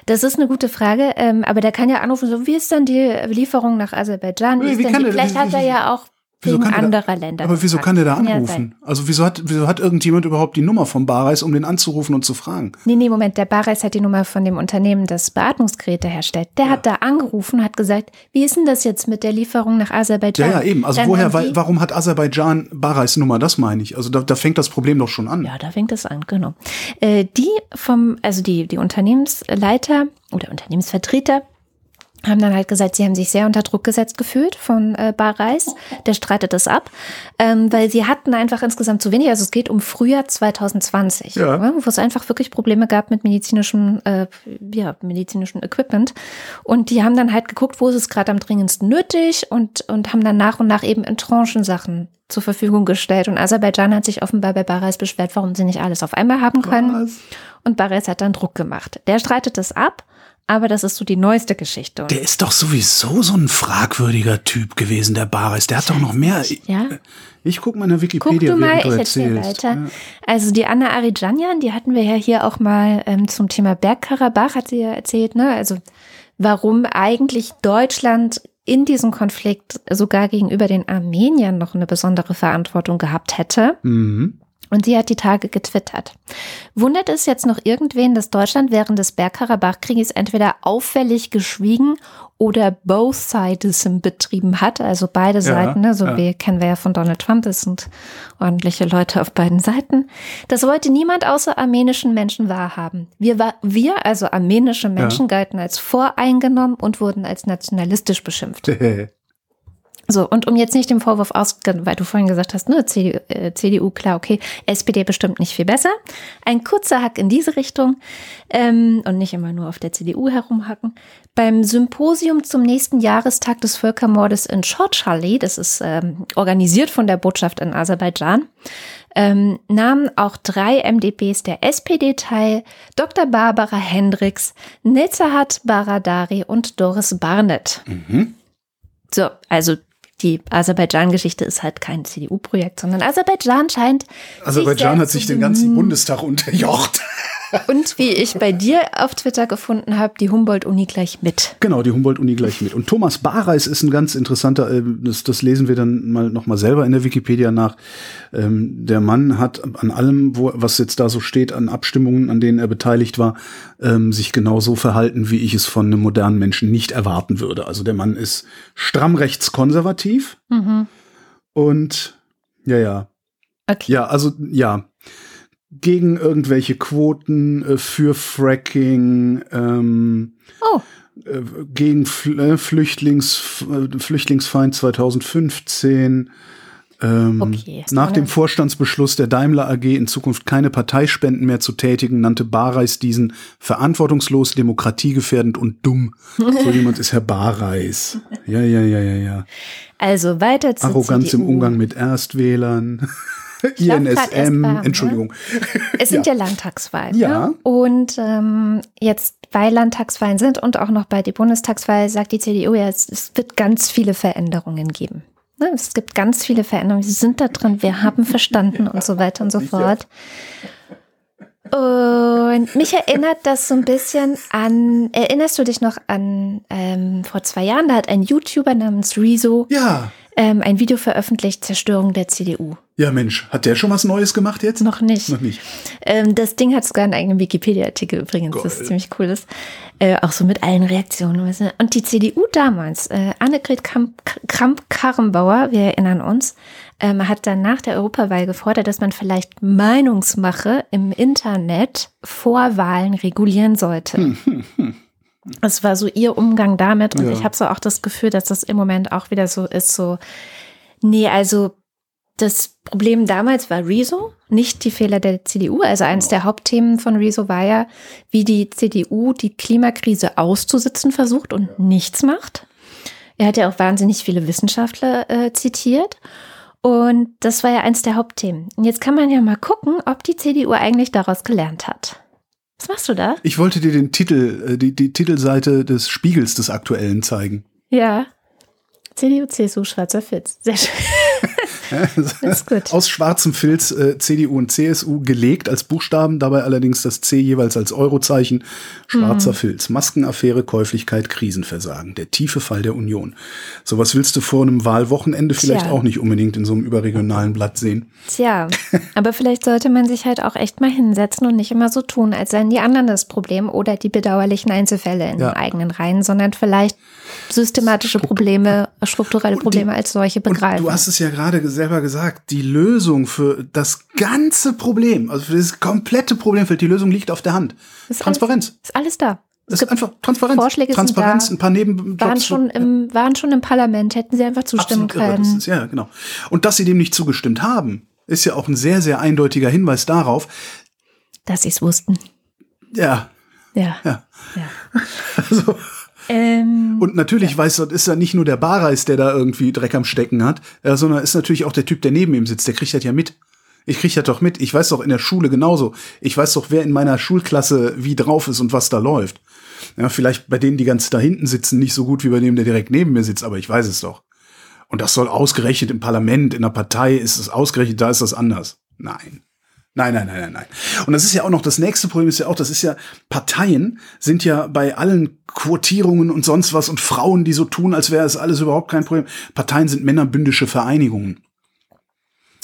Das ist eine gute Frage, ähm, aber der kann ja anrufen, so wie ist dann die Lieferung nach Aserbaidschan? Wie, wie denn die, vielleicht hat er ja auch Wieso kann er da- anderer Länder. Aber wieso kann der da ja anrufen? also wieso hat, wieso hat irgendjemand überhaupt die Nummer vom Barreis, um den anzurufen und zu fragen? Nee, nee, Moment, der Barreis hat die Nummer von dem Unternehmen, das Beatmungsgeräte herstellt. Der hat da angerufen, hat gesagt, wie ist denn das jetzt mit der Lieferung nach Ja, Aserbaidschan? ja, eben. Also Dann woher, die- warum hat Aserbaidschan Barreis Nummer? Das meine ich. Also da, da fängt das Problem doch schon an. Ja, da fängt es an, genau. Äh, die vom, also die, die Unternehmensleiter oder Unternehmensvertreter haben dann halt gesagt, sie haben sich sehr unter Druck gesetzt gefühlt von äh, Barreis. Der streitet das ab, ähm, weil sie hatten einfach insgesamt zu wenig. Also es geht um Frühjahr 2020, Ja. ne, wo es einfach wirklich Probleme gab mit medizinischem, äh, ja, medizinischem Equipment. Und die haben dann halt geguckt, wo ist es gerade am dringendsten nötig und, und haben dann nach und nach eben in Tranchen Sachen zur Verfügung gestellt. Und Aserbaidschan hat sich offenbar bei Barreis beschwert, warum sie nicht alles auf einmal haben können. Was? Und Barreis hat dann Druck gemacht. Der streitet das ab, aber das ist so die neueste Geschichte. Der ist doch sowieso so ein fragwürdiger Typ gewesen, der Barreis. Der hat doch noch mehr. ja, Ich guck mal in der guck Wikipedia, du mal, während ich du erzähle weiter. Also die Anna Aridjanyan, die hatten wir ja hier auch mal ähm, zum Thema Bergkarabach, hat sie ja erzählt, ne? Also warum eigentlich Deutschland in diesem Konflikt sogar gegenüber den Armeniern noch eine besondere Verantwortung gehabt hätte. Mhm. Und sie hat die Tage getwittert. Wundert es jetzt noch irgendwen, dass Deutschland während des Bergkarabach-Krieges entweder auffällig geschwiegen oder both sides betrieben hat, also beide Seiten, ne, so ja. wie kennen wir ja von Donald Trump, es sind ordentliche Leute auf beiden Seiten. Das wollte niemand außer armenischen Menschen wahrhaben. Wir, war, wir also armenische Menschen, galten als voreingenommen und wurden als nationalistisch beschimpft. So, und um jetzt nicht dem Vorwurf aus, weil du vorhin gesagt hast, ne, CDU, äh, CDU, klar, okay, SPD bestimmt nicht viel besser. Ein kurzer Hack in diese Richtung ähm, und nicht immer nur auf der CDU herumhacken. Beim Symposium zum nächsten Jahrestag des Völkermordes in Chorchali, das ist ähm, organisiert von der Botschaft in Aserbaidschan, ähm, nahmen auch drei MDBs der SPD teil, Dr. Barbara Hendricks, Nezahat Baradari und Doris Barnett. So, also die Aserbaidschan-Geschichte ist halt kein CDU-Projekt, sondern Aserbaidschan scheint. Aserbaidschan selbst hat sich den ganzen. Bundestag unterjocht. Und wie ich bei dir auf Twitter gefunden habe, die Humboldt-Uni gleich mit. Genau, die Humboldt-Uni gleich mit. Und Thomas Bareis ist ein ganz interessanter, äh, das, das lesen wir dann mal noch mal selber in der Wikipedia nach. Ähm, der Mann hat an allem, wo, was jetzt da so steht, an Abstimmungen, an denen er beteiligt war, ähm, sich genauso verhalten, wie ich es von einem modernen Menschen nicht erwarten würde. Also der Mann ist stramm rechtskonservativ und ja, ja, Okay. ja, also ja. Gegen irgendwelche Quoten, äh, für Fracking, ähm, Oh, äh, gegen Fl äh, Flüchtlings Flüchtlingsfeind 2015. Ähm, Okay. Nach dem Vorstandsbeschluss der Daimler AG in Zukunft keine Parteispenden mehr zu tätigen, nannte Bareis diesen verantwortungslos, demokratiegefährdend und dumm. So jemand ist Herr Bareis. Ja, ja, ja, ja, ja. also weiter zu Arroganz CDU. im Umgang mit Erstwählern. erst INSM, ne? Entschuldigung. Es sind ja, Landtagswahlen. Ja. Ne? Und ähm, jetzt, weil Landtagswahlen sind und auch noch bei die Bundestagswahl, sagt die CDU ja, es, es wird ganz viele Veränderungen geben. Ne? Es gibt ganz viele Veränderungen. Sie sind da drin, wir haben verstanden und so weiter und so fort. Und mich erinnert das so ein bisschen an, erinnerst du dich noch an ähm, vor zwei Jahren, da hat ein YouTuber namens Rezo Ja. Ähm, ein Video veröffentlicht, Zerstörung der CDU. Ja, Mensch, hat der schon was Neues gemacht jetzt? Noch nicht. Noch nicht. Ähm, das Ding hat sogar einen eigenen Wikipedia-Artikel übrigens, das Geil. ist ziemlich cool ist. Äh, auch so mit allen Reaktionen. Und die CDU damals, äh, Annegret Kramp- Kramp-Karrenbauer, wir erinnern uns, ähm, hat dann nach der Europawahl gefordert, dass man vielleicht Meinungsmache im Internet vor Wahlen regulieren sollte. Das war so ihr Umgang damit und Ja. ich habe so auch das Gefühl, dass das im Moment auch wieder so ist, so, nee, also das Problem damals war Rezo, nicht die Fehler der CDU. Also eines der Hauptthemen von Rezo war ja, wie die CDU die Klimakrise auszusitzen versucht und nichts macht. Er hat ja auch wahnsinnig viele Wissenschaftler äh, zitiert. Und das war ja eins der Hauptthemen. Und jetzt kann man ja mal gucken, ob die CDU eigentlich daraus gelernt hat. Was machst du da? Ich wollte dir den Titel, äh, die, die Titelseite des Spiegels des Aktuellen zeigen. Ja. CDU, CSU, schwarzer Fitz. Sehr schön. ist gut. Aus schwarzem Filz äh, CDU und CSU gelegt als Buchstaben, dabei allerdings das C jeweils als Eurozeichen. Schwarzer Filz. Maskenaffäre, Käuflichkeit, Krisenversagen. Der tiefe Fall der Union. Sowas willst du vor einem Wahlwochenende vielleicht Tja. auch nicht unbedingt in so einem überregionalen Blatt sehen. Tja, aber vielleicht sollte man sich halt auch echt mal hinsetzen und nicht immer so tun, als seien die anderen das Problem oder die bedauerlichen Einzelfälle in Ja. den eigenen Reihen, sondern vielleicht systematische Probleme, strukturelle Und die- Probleme als solche begreifen. Du hast es ja gerade selber gesagt, die Lösung für das ganze Problem, also für das komplette Problemfeld, die Lösung liegt auf der Hand. Ist Transparenz. ist alles da. Es ist einfach Transparenz. Vorschläge sind Transparenz, da. ein paar Nebenjobs. Waren schon, im, waren schon im Parlament, hätten sie einfach zustimmen Absolut können. ist, ja, genau. Und dass sie dem nicht zugestimmt haben, ist ja auch ein sehr, sehr eindeutiger Hinweis darauf, Dass sie es wussten. ja, Ja. ja. ja. Also, Ähm, und natürlich weiß das ist ja nicht nur der Barreis, der da irgendwie Dreck am Stecken hat, äh, sondern ist natürlich auch der Typ, der neben ihm sitzt, der kriegt das ja mit. Ich krieg das doch mit. Ich weiß doch in der Schule genauso. Ich weiß doch, wer in meiner Schulklasse wie drauf ist und was da läuft. Ja, vielleicht bei denen, die ganz da hinten sitzen, nicht so gut wie bei dem, der direkt neben mir sitzt, aber ich weiß es doch. Und das soll ausgerechnet im Parlament, in der Partei ist es ausgerechnet, da ist das anders. Nein. Nein, nein, nein, nein, nein. Und das ist ja auch noch, das nächste Problem ist ja auch, das ist ja, Parteien sind ja bei allen Quotierungen und sonst was und Frauen, die so tun, als wäre es alles überhaupt kein Problem. Parteien sind männerbündische Vereinigungen.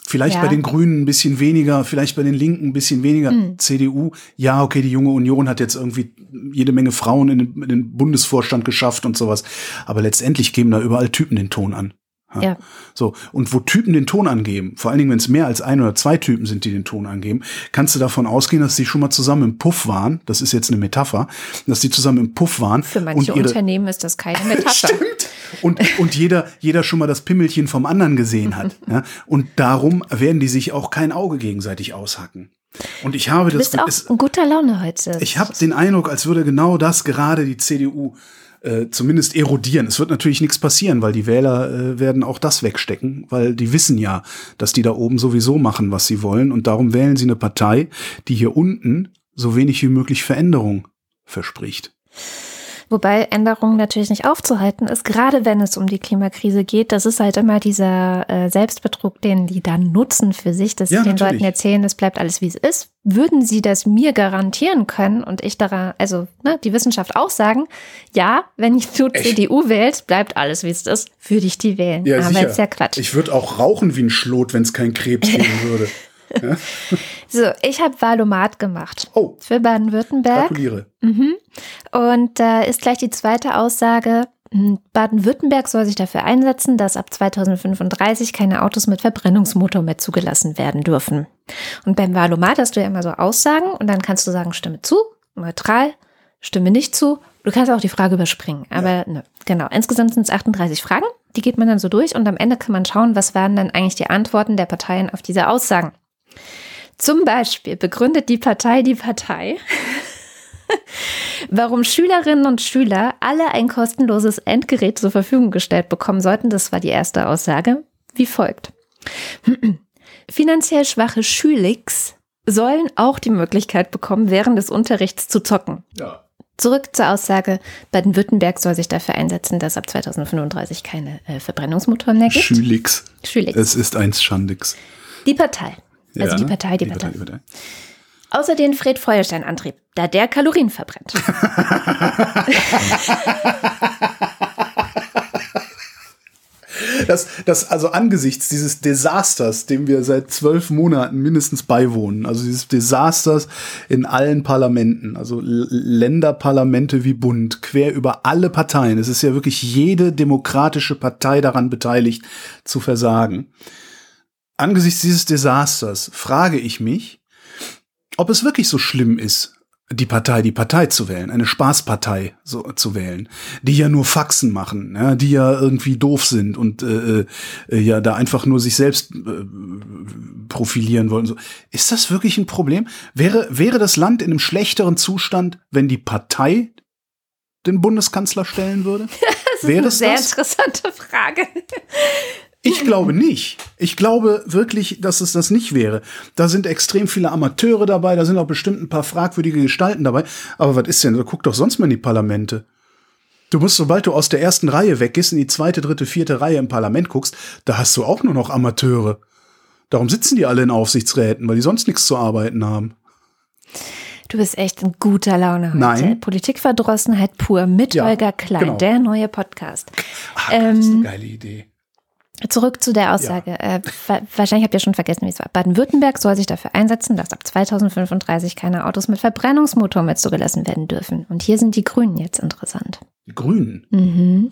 Vielleicht Ja. bei den Grünen ein bisschen weniger, vielleicht bei den Linken ein bisschen weniger. CDU, ja, okay, die junge Union hat jetzt irgendwie jede Menge Frauen in den, in den Bundesvorstand geschafft und sowas. Aber letztendlich geben da überall Typen den Ton an. Ja. So, und wo Typen den Ton angeben, vor allen Dingen, wenn es mehr als ein oder zwei Typen sind, die den Ton angeben, kannst du davon ausgehen, dass die schon mal zusammen im Puff waren. Das ist jetzt eine Metapher, dass die zusammen im Puff waren. Für manche Unternehmen ist das keine Metapher. Stimmt. Und, und jeder, jeder schon mal das Pimmelchen vom anderen gesehen hat. Ja? Und darum werden die sich auch kein Auge gegenseitig aushacken. Und ich habe Du das, bist auch es, in guter Laune heute. ich habe den Eindruck, als würde genau das gerade die CDU äh, zumindest erodieren. Es wird natürlich nichts passieren, weil die Wähler äh, werden auch das wegstecken, weil die wissen ja, dass die da oben sowieso machen, was sie wollen. Und darum wählen sie eine Partei, die hier unten so wenig wie möglich Veränderung verspricht. Wobei Änderungen natürlich nicht aufzuhalten ist, gerade wenn es um die Klimakrise geht. Das ist halt immer dieser äh, Selbstbetrug, den die dann nutzen für sich, dass Ja, sie den natürlich. Leuten erzählen, es bleibt alles wie es ist. Würden sie das mir garantieren können und ich daran, also ne, die Wissenschaft auch sagen, ja, wenn ich Echt? CDU wählst, bleibt alles wie es ist, würde ich die wählen. Aber ist ja Quatsch. Ich würde auch rauchen wie ein Schlot, wenn es keinen Krebs geben würde. so, ich habe Valomat gemacht. Oh, Für Baden-Württemberg. gratuliere. Mhm. Und da ist gleich die zweite Aussage. Hm, Baden-Württemberg soll sich dafür einsetzen, dass ab 2035 keine Autos mit Verbrennungsmotor mehr zugelassen werden dürfen. Und beim Valomat hast du ja immer so Aussagen und dann kannst du sagen, stimme zu, neutral, stimme nicht zu. Du kannst auch die Frage überspringen. Aber ne, genau. Insgesamt sind es 38 Fragen. Die geht man dann so durch und am Ende kann man schauen, was waren dann eigentlich die Antworten der Parteien auf diese Aussagen. Zum Beispiel begründet die Partei die Partei, warum Schülerinnen und Schüler alle ein kostenloses Endgerät zur Verfügung gestellt bekommen sollten. Das war die erste Aussage. Wie folgt. Finanziell schwache Schülix sollen auch die Möglichkeit bekommen, während des Unterrichts zu zocken. Ja. Zurück zur Aussage, Baden-Württemberg soll sich dafür einsetzen, dass ab 2035 keine äh, Verbrennungsmotoren mehr gibt. Schülix. Schülix. Es ist eins Schandix. Die Partei. Also Ja, die Partei, die, Partei. die Partei. Außer den Fred-Feuerstein-Antrieb, da der Kalorien verbrennt. Das, das, also angesichts dieses Desasters, dem wir seit zwölf Monaten mindestens beiwohnen, also dieses Desasters in allen Parlamenten, also Länderparlamente wie Bund, quer über alle Parteien, es ist ja wirklich jede demokratische Partei daran beteiligt, zu versagen. Angesichts dieses Desasters frage ich mich, ob es wirklich so schlimm ist, die Partei, die Partei zu wählen, eine Spaßpartei so zu wählen, die ja nur Faxen machen, ja, die ja irgendwie doof sind und äh, äh, ja da einfach nur sich selbst äh, profilieren wollen. So. Ist das wirklich ein Problem? Wäre, wäre das Land in einem schlechteren Zustand, wenn die Partei den Bundeskanzler stellen würde? Das wäre ist eine es sehr das? interessante Frage. Ich glaube nicht. Ich glaube wirklich, dass es das nicht wäre. Da sind extrem viele Amateure dabei, da sind auch bestimmt ein paar fragwürdige Gestalten dabei. Aber was ist denn? Guck doch sonst mal in die Parlamente. Du musst, sobald du aus der ersten Reihe weggehst, in die zweite, dritte, vierte Reihe im Parlament guckst, da hast du auch nur noch Amateure. Darum sitzen die alle in Aufsichtsräten, weil die sonst nichts zu arbeiten haben. Du bist echt in guter Laune heute. Nein. Politikverdrossenheit pur mit Ja, Holger Klein, genau. der neue Podcast. Ah, das ist Ähm, eine geile Idee. Zurück zu der Aussage. Äh, wa- wahrscheinlich habt ihr schon vergessen, wie es war. Baden-Württemberg soll sich dafür einsetzen, dass ab 2035 keine Autos mit Verbrennungsmotor mehr zugelassen werden dürfen. Und hier sind die Grünen jetzt interessant. Die Grünen. Mhm.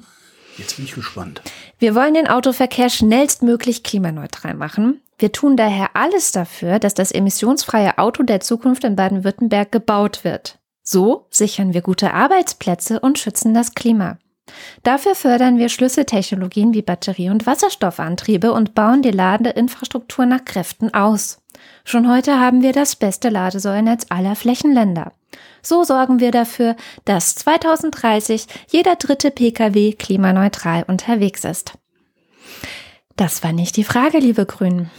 Jetzt bin ich gespannt. Wir wollen den Autoverkehr schnellstmöglich klimaneutral machen. Wir tun daher alles dafür, dass das emissionsfreie Auto der Zukunft in Baden-Württemberg gebaut wird. So sichern wir gute Arbeitsplätze und schützen das Klima. Dafür fördern wir Schlüsseltechnologien wie Batterie- und Wasserstoffantriebe und bauen die Ladeinfrastruktur nach Kräften aus. Schon heute haben wir das beste Ladesäulennetz aller Flächenländer. So sorgen wir dafür, dass 2030 jeder dritte Pkw klimaneutral unterwegs ist. Das war nicht die Frage, liebe Grünen.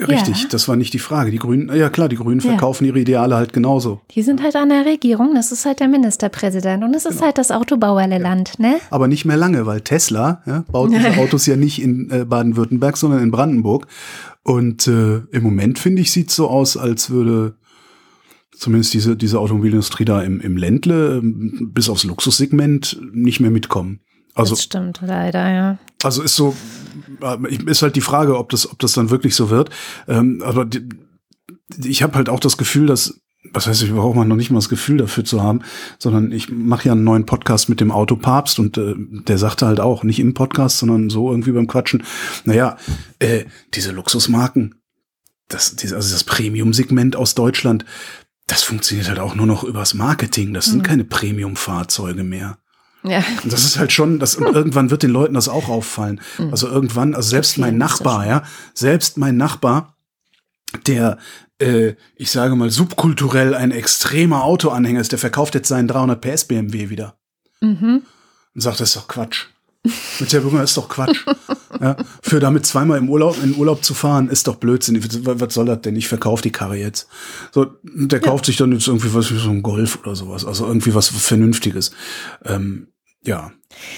Richtig, Ja. das war nicht die Frage. Die Grünen, ja klar, die Grünen Ja. verkaufen ihre Ideale halt genauso. Die sind halt an der Regierung, das ist halt der Ministerpräsident und es ist halt das Autobauerland, ne? Aber nicht mehr lange, weil Tesla ja, baut diese Autos ja nicht in äh, Baden-Württemberg, sondern in Brandenburg. Und äh, im Moment, finde ich, sieht so aus, als würde zumindest diese, diese Automobilindustrie da im, im Ländle ähm, bis aufs Luxussegment nicht mehr mitkommen. Also, das stimmt leider, ja. also ist so, ist halt die Frage, ob das, ob das dann wirklich so wird. Ähm, aber die, ich habe halt auch das Gefühl, dass, was heißt, ich brauche mal noch nicht mal das Gefühl dafür zu haben, sondern ich mache ja einen neuen Podcast mit dem Autopapst und äh, der sagte halt auch, nicht im Podcast, sondern so irgendwie beim Quatschen, naja, äh, diese Luxusmarken, das, diese, also das Premium-Segment aus Deutschland, das funktioniert halt auch nur noch übers Marketing. Das sind keine Premium-Fahrzeuge mehr. Ja, Und das ist halt schon, das, und irgendwann wird den Leuten das auch auffallen. Also irgendwann, also selbst mein Nachbar, ja, selbst mein Nachbar, der, äh, ich sage mal, subkulturell ein extremer Autoanhänger ist, der verkauft jetzt seinen 300 PS BMW wieder. mhm. Und sagt, das ist doch Quatsch. Mit der Bürger ist doch Quatsch. ja, für damit zweimal im Urlaub, in Urlaub zu fahren, ist doch Blödsinn. Was soll das denn? Ich verkaufe die Karre jetzt. So, der kauft sich dann jetzt irgendwie was wie so ein Golf oder sowas. Also irgendwie was Vernünftiges. Ähm, ja.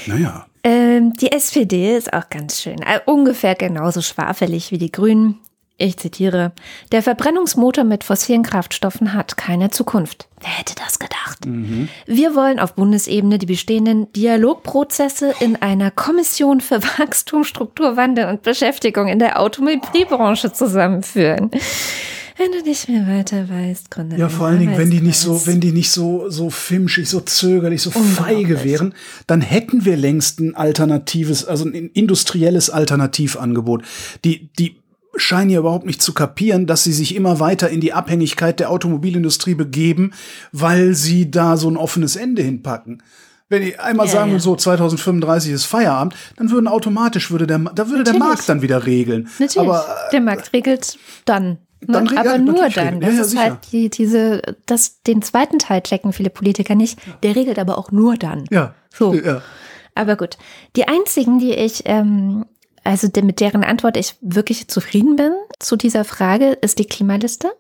Naja. Ähm, die SPD ist auch ganz schön. Äh, ungefähr genauso schwafelig wie die Grünen. Ich zitiere, der Verbrennungsmotor mit fossilen Kraftstoffen hat keine Zukunft. Wer hätte das gedacht? Wir wollen auf Bundesebene die bestehenden Dialogprozesse in einer Kommission für Wachstum, Strukturwandel und Beschäftigung in der Automobilbranche zusammenführen. Wenn du nicht mehr weiter weißt, gründe Ja, vor allen Dingen, wenn die nicht so, wenn die nicht so, so fimschig, so zögerlich, so feige wären, dann hätten wir längst ein alternatives, also ein industrielles Alternativangebot. Die, die scheinen ja überhaupt nicht zu kapieren, dass sie sich immer weiter in die Abhängigkeit der Automobilindustrie begeben, weil sie da so ein offenes Ende hinpacken. Wenn die einmal Ja, sagen, ja. so 2035 ist Feierabend, dann würden automatisch würde der, da würde der Natürlich. Markt dann wieder regeln. Natürlich. Aber der Markt regelt dann. Ne? Dann regelt- aber ja, nur dann. Das Ja, ja, ist sicher. halt die, diese, das, den zweiten Teil checken viele Politiker nicht. Der regelt aber auch nur dann. ja, So. ja. Aber gut. Die einzigen, die ich, ähm, also mit deren Antwort ich wirklich zufrieden bin zu dieser Frage, ist die Klimaliste.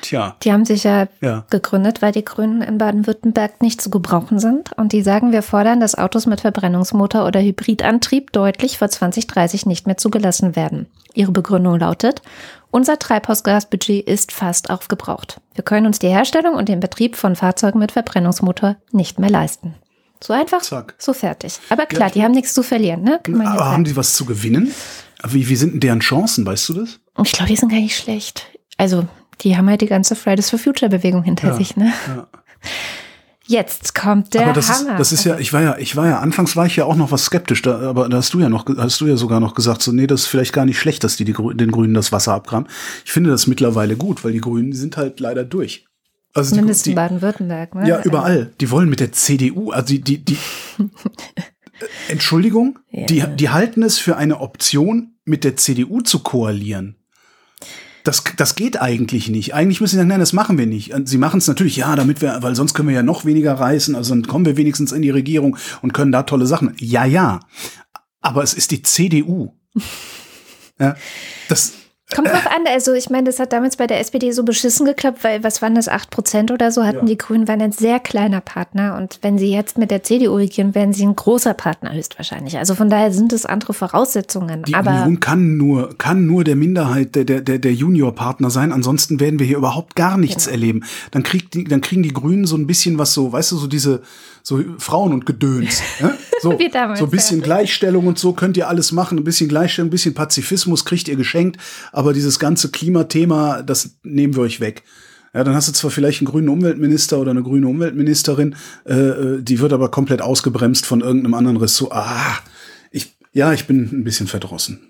Tja, Die haben sich ja, ja. gegründet, weil die Grünen in Baden-Württemberg nicht zu gebrauchen sind. Und die sagen, wir fordern, dass Autos mit Verbrennungsmotor oder Hybridantrieb deutlich vor 2030 nicht mehr zugelassen werden. Ihre Begründung lautet, unser Treibhausgasbudget ist fast aufgebraucht. Wir können uns die Herstellung und den Betrieb von Fahrzeugen mit Verbrennungsmotor nicht mehr leisten. So einfach, Zack. so fertig. Aber klar, die haben nichts zu verlieren, ne? Aber haben die was zu gewinnen? Wie, wie sind denn deren Chancen, weißt du das? Ich glaube, die sind gar nicht schlecht. Also, die haben halt die ganze Fridays for Future Bewegung hinter Ja, sich, ne? ja. Jetzt kommt der aber das ist, Hammer. das ist ja, ich war ja, ich war ja, anfangs war ich ja auch noch was skeptisch, da, aber da hast du ja noch, hast du ja sogar noch gesagt, so, nee, das ist vielleicht gar nicht schlecht, dass die, die den Grünen das Wasser abgraben. Ich finde das mittlerweile gut, weil die Grünen sind halt leider durch. Also Zumindest die, in Baden-Württemberg, ne? ja, überall. Die wollen mit der CDU, also die, die, die Entschuldigung, Ja. die, die halten es für eine Option, mit der CDU zu koalieren. Das, das geht eigentlich nicht. Eigentlich müssen sie sagen, nein, das machen wir nicht. Und sie machen es natürlich, ja, damit wir, weil sonst können wir ja noch weniger reißen, also dann kommen wir wenigstens in die Regierung und können da tolle Sachen. Ja, ja. Aber es ist die CDU. ja, das, Kommt drauf an, also ich meine, das hat damals bei der SPD so beschissen geklappt, weil was waren das, 8 Prozent oder so hatten Ja. die Grünen, waren ein sehr kleiner Partner und wenn sie jetzt mit der CDU regieren, werden sie ein großer Partner höchstwahrscheinlich. Also von daher sind es andere Voraussetzungen. Die aber Union kann nur, kann nur der Minderheit, der, der, der, der Juniorpartner sein. Ansonsten werden wir hier überhaupt gar nichts Genau. erleben. Dann, kriegt die, dann kriegen die Grünen so ein bisschen was so, weißt du, so diese, so Frauen und Gedöns. ja? so, damals, so ein bisschen ja. Gleichstellung und so könnt ihr alles machen. Ein bisschen Gleichstellung, ein bisschen Pazifismus kriegt ihr geschenkt. Aber dieses ganze Klimathema, das nehmen wir euch weg. Ja, dann hast du zwar vielleicht einen grünen Umweltminister oder eine grüne Umweltministerin, äh, äh, die wird aber komplett ausgebremst von irgendeinem anderen Ressort. Ah, ich, ja, ich bin ein bisschen verdrossen.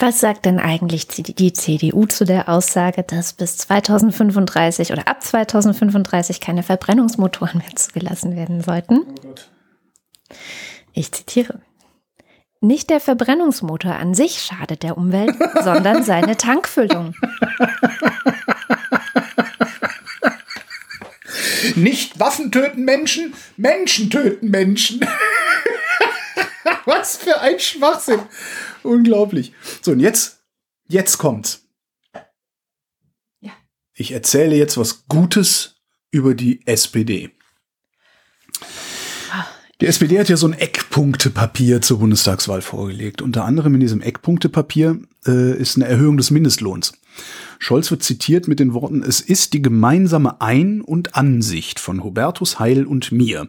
Was sagt denn eigentlich die CDU zu der Aussage, dass bis 2035 oder ab 2035 keine Verbrennungsmotoren mehr zugelassen werden sollten? Ich zitiere. Nicht der Verbrennungsmotor an sich schadet der Umwelt, sondern seine Tankfüllung. Nicht Waffen töten Menschen, Menschen töten Menschen. Was für ein Schwachsinn. Unglaublich. So, und jetzt, jetzt kommt's. Ja. Ich erzähle jetzt was Gutes über die SPD. Die SPD hat ja so ein Eckpunktepapier zur Bundestagswahl vorgelegt. Unter anderem in diesem Eckpunktepapier äh, ist eine Erhöhung des Mindestlohns. Scholz wird zitiert mit den Worten, es ist die gemeinsame Ein- und Ansicht von Hubertus Heil und mir,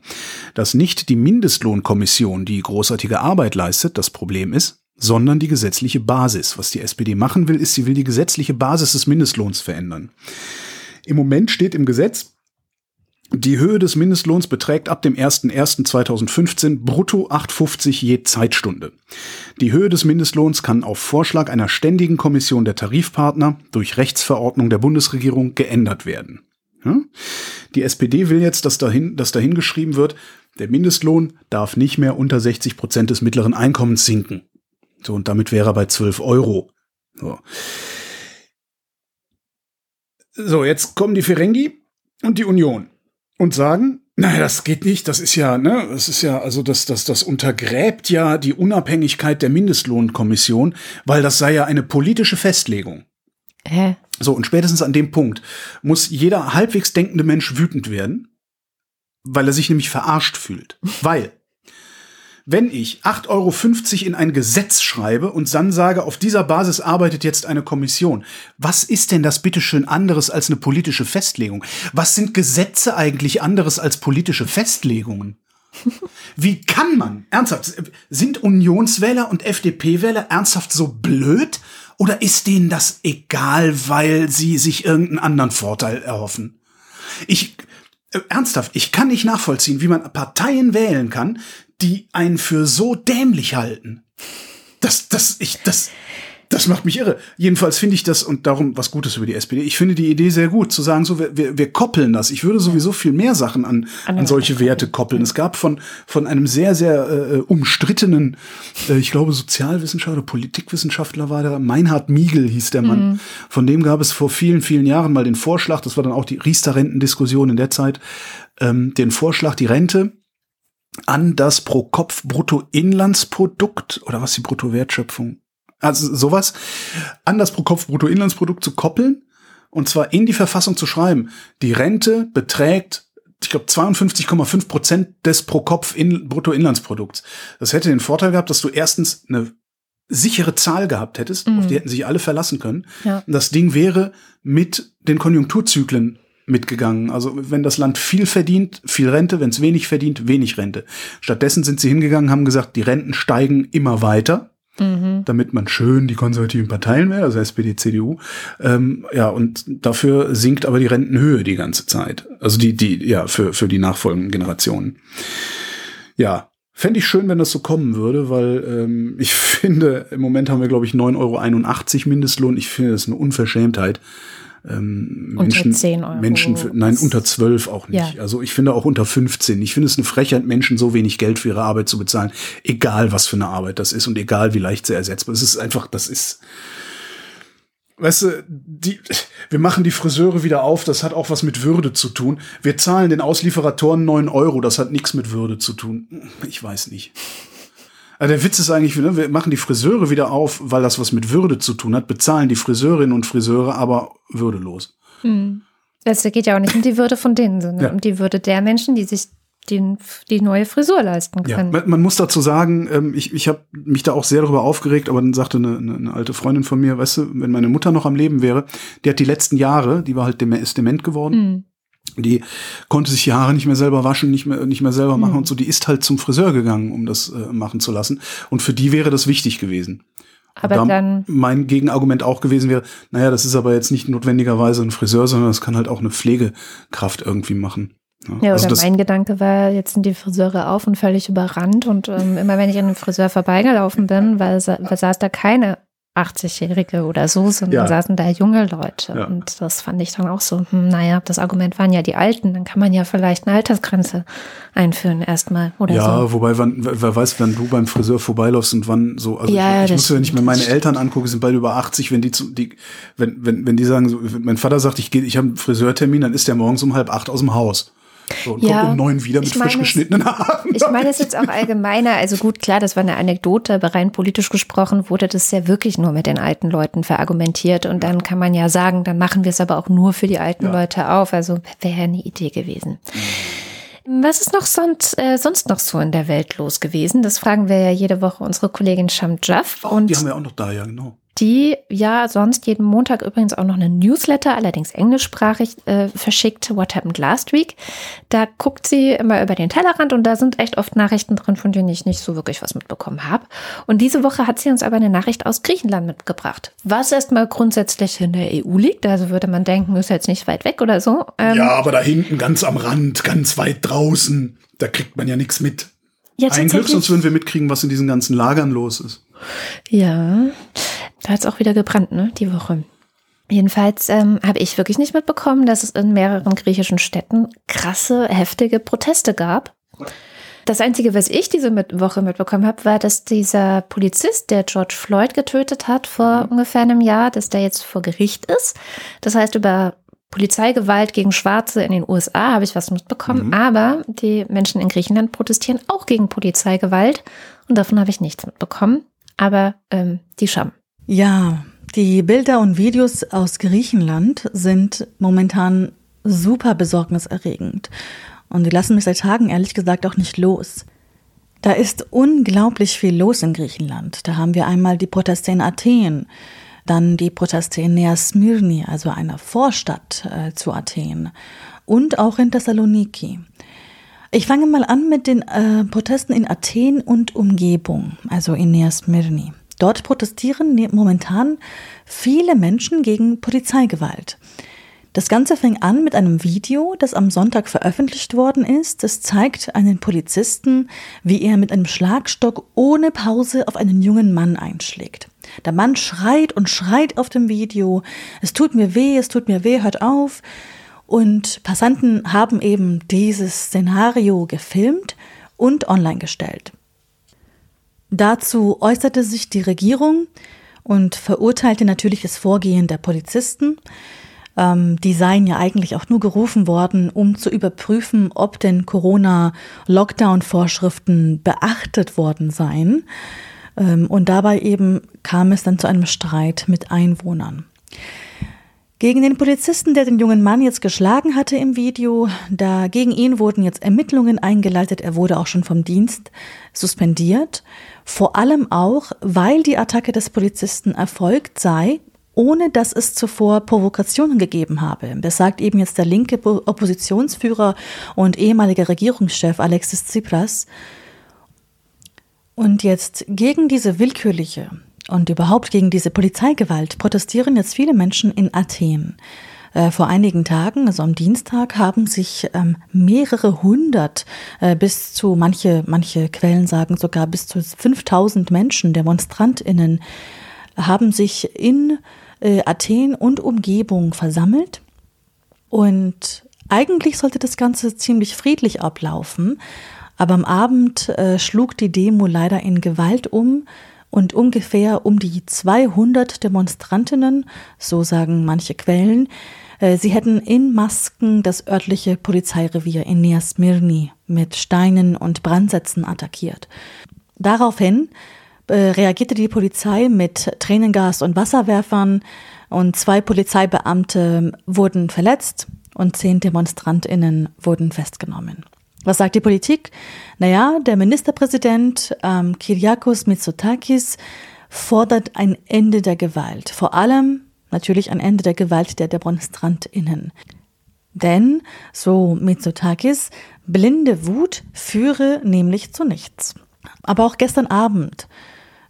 dass nicht die Mindestlohnkommission die großartige Arbeit leistet, das Problem ist, sondern die gesetzliche Basis. Was die SPD machen will, ist, sie will die gesetzliche Basis des Mindestlohns verändern. Im Moment steht im Gesetz, die Höhe des Mindestlohns beträgt ab dem 01.01.2015 brutto 8,50 je Zeitstunde. Die Höhe des Mindestlohns kann auf Vorschlag einer ständigen Kommission der Tarifpartner durch Rechtsverordnung der Bundesregierung geändert werden. Die SPD will jetzt, dass dahin, dass dahin geschrieben wird, der Mindestlohn darf nicht mehr unter 60 Prozent des mittleren Einkommens sinken. So, und damit wäre er bei 12 Euro. So. So, jetzt kommen die Ferengi und die Union und sagen, naja, das geht nicht, das ist ja, ne, das ist ja, also das, das, das untergräbt ja die Unabhängigkeit der Mindestlohnkommission, weil das sei ja eine politische Festlegung. Hä? So, und spätestens an dem Punkt muss jeder halbwegs denkende Mensch wütend werden, weil er sich nämlich verarscht fühlt. Weil, wenn ich 8,50 Euro in ein Gesetz schreibe und dann sage, auf dieser Basis arbeitet jetzt eine Kommission, was ist denn das bitteschön anderes als eine politische Festlegung? Was sind Gesetze eigentlich anderes als politische Festlegungen? Wie kann man, ernsthaft, sind Unionswähler und FDP-Wähler ernsthaft so blöd? Oder ist denen das egal, weil sie sich irgendeinen anderen Vorteil erhoffen? Ich, äh, ernsthaft, ich kann nicht nachvollziehen, wie man Parteien wählen kann, die einen für so dämlich halten. Das, das, ich, das, das macht mich irre. Jedenfalls finde ich das, und darum was Gutes über die SPD, ich finde die Idee sehr gut, zu sagen, so, wir, wir, wir koppeln das. Ich würde sowieso viel mehr Sachen an, an solche Werte koppeln. Es gab von, von einem sehr, sehr äh, umstrittenen, äh, ich glaube, Sozialwissenschaftler Politikwissenschaftler war der, Meinhard Miegel hieß der Mann. Von dem gab es vor vielen, vielen Jahren mal den Vorschlag, das war dann auch die Riester-Rentendiskussion in der Zeit, ähm, den Vorschlag, die Rente an das Pro-Kopf-Bruttoinlandsprodukt oder was die Bruttowertschöpfung, also sowas, an das Pro-Kopf-Bruttoinlandsprodukt zu koppeln und zwar in die Verfassung zu schreiben. Die Rente beträgt, ich glaube, 52,5 Prozent des Pro-Kopf-Bruttoinlandsprodukts. Das hätte den Vorteil gehabt, dass du erstens eine sichere Zahl gehabt hättest, auf die hätten sich alle verlassen können. Ja. Und das Ding wäre mit den Konjunkturzyklen mitgegangen. Also wenn das Land viel verdient, viel Rente, wenn es wenig verdient, wenig Rente. Stattdessen sind sie hingegangen, haben gesagt, die Renten steigen immer weiter, damit man schön die konservativen Parteien wäre, also SPD, CDU. Ähm, ja, und dafür sinkt aber die Rentenhöhe die ganze Zeit. Also die, die, ja, für, für die nachfolgenden Generationen. Ja, fände ich schön, wenn das so kommen würde, weil ähm, ich finde, im Moment haben wir, glaube ich, 9,81 Euro Mindestlohn. Ich finde das eine Unverschämtheit. Ähm, Unter Menschen, 10 Euro. Menschen für, nein, unter 12 auch nicht. Ja. Also ich finde auch unter 15. Ich finde es eine Frechheit, Menschen so wenig Geld für ihre Arbeit zu bezahlen, egal was für eine Arbeit das ist und egal wie leicht sie ersetzbar ist. Es ist einfach, das ist, weißt du, die, wir machen die Friseure wieder auf, das hat auch was mit Würde zu tun. Wir zahlen den Auslieferatoren 9 Euro, das hat nichts mit Würde zu tun. Ich weiß nicht. Also der Witz ist eigentlich, ne, wir machen die Friseure wieder auf, weil das was mit Würde zu tun hat, bezahlen die Friseurinnen und Friseure aber würdelos. Hm. Es geht ja auch nicht um die Würde von denen, sondern ja. um die Würde der Menschen, die sich den, die neue Frisur leisten können. Ja, man, muss dazu sagen, ähm, ich, ich habe mich da auch sehr darüber aufgeregt, aber dann sagte eine, eine, eine alte Freundin von mir, weißt du, wenn meine Mutter noch am Leben wäre, die hat die letzten Jahre, die war halt dem, ist dement geworden. Mhm die konnte sich Jahre nicht mehr selber waschen, nicht mehr, nicht mehr selber machen mhm. und so. Die ist halt zum Friseur gegangen, um das äh, machen zu lassen. Und für die wäre das wichtig gewesen. Aber da dann mein Gegenargument auch gewesen wäre, naja, das ist aber jetzt nicht notwendigerweise ein Friseur, sondern das kann halt auch eine Pflegekraft irgendwie machen. Ja, ja also oder mein Gedanke war, jetzt sind die Friseure auf und völlig überrannt und ähm, immer wenn ich an dem Friseur vorbeigelaufen bin, weil, weil saß da keine 80-Jährige oder so, sondern ja. saßen da junge Leute. Ja. Und das fand ich dann auch so, hm, naja, das Argument waren ja die Alten, dann kann man ja vielleicht eine Altersgrenze einführen erstmal oder ja, so. Ja, wobei, wann, wer weiß, wenn du beim Friseur vorbeiläufst und wann so, also ja, ich, ich muss ja, wenn ich mir meine Eltern angucke, sind beide über 80, wenn die zu, die, wenn, wenn, wenn die sagen, so, mein Vater sagt, ich gehe, ich habe einen Friseurtermin, dann ist der morgens um halb acht aus dem Haus. So, und ja, kommt um neun wieder mit frisch geschnittenen Haaren. Ich meine es jetzt auch allgemeiner. Also gut, klar, das war eine Anekdote, aber rein politisch gesprochen wurde das ja wirklich nur mit den alten Leuten verargumentiert. Und dann kann man ja sagen, dann machen wir es aber auch nur für die alten ja. Leute auf. Also wäre ja eine Idee gewesen. Was ist noch sonst, äh, sonst noch so in der Welt los gewesen? Das fragen wir ja jede Woche unsere Kollegin Sham Jaff. Oh, die haben wir auch noch da, ja, genau die ja sonst jeden Montag übrigens auch noch eine Newsletter, allerdings englischsprachig, äh, verschickt, What Happened Last Week. Da guckt sie immer über den Tellerrand und da sind echt oft Nachrichten drin, von denen ich nicht so wirklich was mitbekommen habe. Und diese Woche hat sie uns aber eine Nachricht aus Griechenland mitgebracht, was erstmal grundsätzlich in der EU liegt. Also würde man denken, ist jetzt nicht weit weg oder so. Ähm, ja, aber da hinten ganz am Rand, ganz weit draußen, da kriegt man ja nichts mit. Ja, Ein Glück, sonst würden wir mitkriegen, was in diesen ganzen Lagern los ist. Ja, da hat es auch wieder gebrannt, ne, die Woche. Jedenfalls ähm, habe ich wirklich nicht mitbekommen, dass es in mehreren griechischen Städten krasse, heftige Proteste gab. Das Einzige, was ich diese Woche mitbekommen habe, war, dass dieser Polizist, der George Floyd getötet hat vor mhm. ungefähr einem Jahr, dass der jetzt vor Gericht ist. Das heißt, über Polizeigewalt gegen Schwarze in den USA habe ich was mitbekommen, mhm. aber die Menschen in Griechenland protestieren auch gegen Polizeigewalt und davon habe ich nichts mitbekommen. Aber ähm, die Scham. Ja, die Bilder und Videos aus Griechenland sind momentan super besorgniserregend. Und die lassen mich seit Tagen ehrlich gesagt auch nicht los. Da ist unglaublich viel los in Griechenland. Da haben wir einmal die Proteste in Athen, dann die Proteste in Nea Smyrni, also einer Vorstadt äh, zu Athen, und auch in Thessaloniki. Ich fange mal an mit den äh, Protesten in Athen und Umgebung, also in Nea Smyrni. Dort protestieren ne, momentan viele Menschen gegen Polizeigewalt. Das Ganze fing an mit einem Video, das am Sonntag veröffentlicht worden ist. Es zeigt einen Polizisten, wie er mit einem Schlagstock ohne Pause auf einen jungen Mann einschlägt. Der Mann schreit und schreit auf dem Video, es tut mir weh, es tut mir weh, hört auf. Und Passanten haben eben dieses Szenario gefilmt und online gestellt. Dazu äußerte sich die Regierung und verurteilte natürlich das Vorgehen der Polizisten. Ähm, die seien ja eigentlich auch nur gerufen worden, um zu überprüfen, ob denn Corona-Lockdown-Vorschriften beachtet worden seien. Ähm, und dabei eben kam es dann zu einem Streit mit Einwohnern. Gegen den Polizisten, der den jungen Mann jetzt geschlagen hatte im Video, da gegen ihn wurden jetzt Ermittlungen eingeleitet. Er wurde auch schon vom Dienst suspendiert. Vor allem auch, weil die Attacke des Polizisten erfolgt sei, ohne dass es zuvor Provokationen gegeben habe. Das sagt eben jetzt der linke Oppositionsführer und ehemaliger Regierungschef Alexis Tsipras. Und jetzt gegen diese willkürliche und überhaupt gegen diese Polizeigewalt protestieren jetzt viele Menschen in Athen. Äh, vor einigen Tagen, also am Dienstag, haben sich ähm, mehrere hundert äh, bis zu, manche, manche Quellen sagen sogar bis zu 5000 Menschen, DemonstrantInnen, haben sich in äh, Athen und Umgebung versammelt. Und eigentlich sollte das Ganze ziemlich friedlich ablaufen, aber am Abend äh, schlug die Demo leider in Gewalt um und ungefähr um die 200 Demonstrantinnen, so sagen manche Quellen, äh, sie hätten in Masken das örtliche Polizeirevier in Nea Smyrni mit Steinen und Brandsätzen attackiert. Daraufhin äh, reagierte die Polizei mit Tränengas und Wasserwerfern und zwei Polizeibeamte wurden verletzt und zehn DemonstrantInnen wurden festgenommen. Was sagt die Politik? Naja, der Ministerpräsident ähm, Kyriakos Mitsotakis fordert ein Ende der Gewalt. Vor allem natürlich ein Ende der Gewalt der DemonstrantInnen. Denn, so Mitsotakis, blinde Wut führe nämlich zu nichts. Aber auch gestern Abend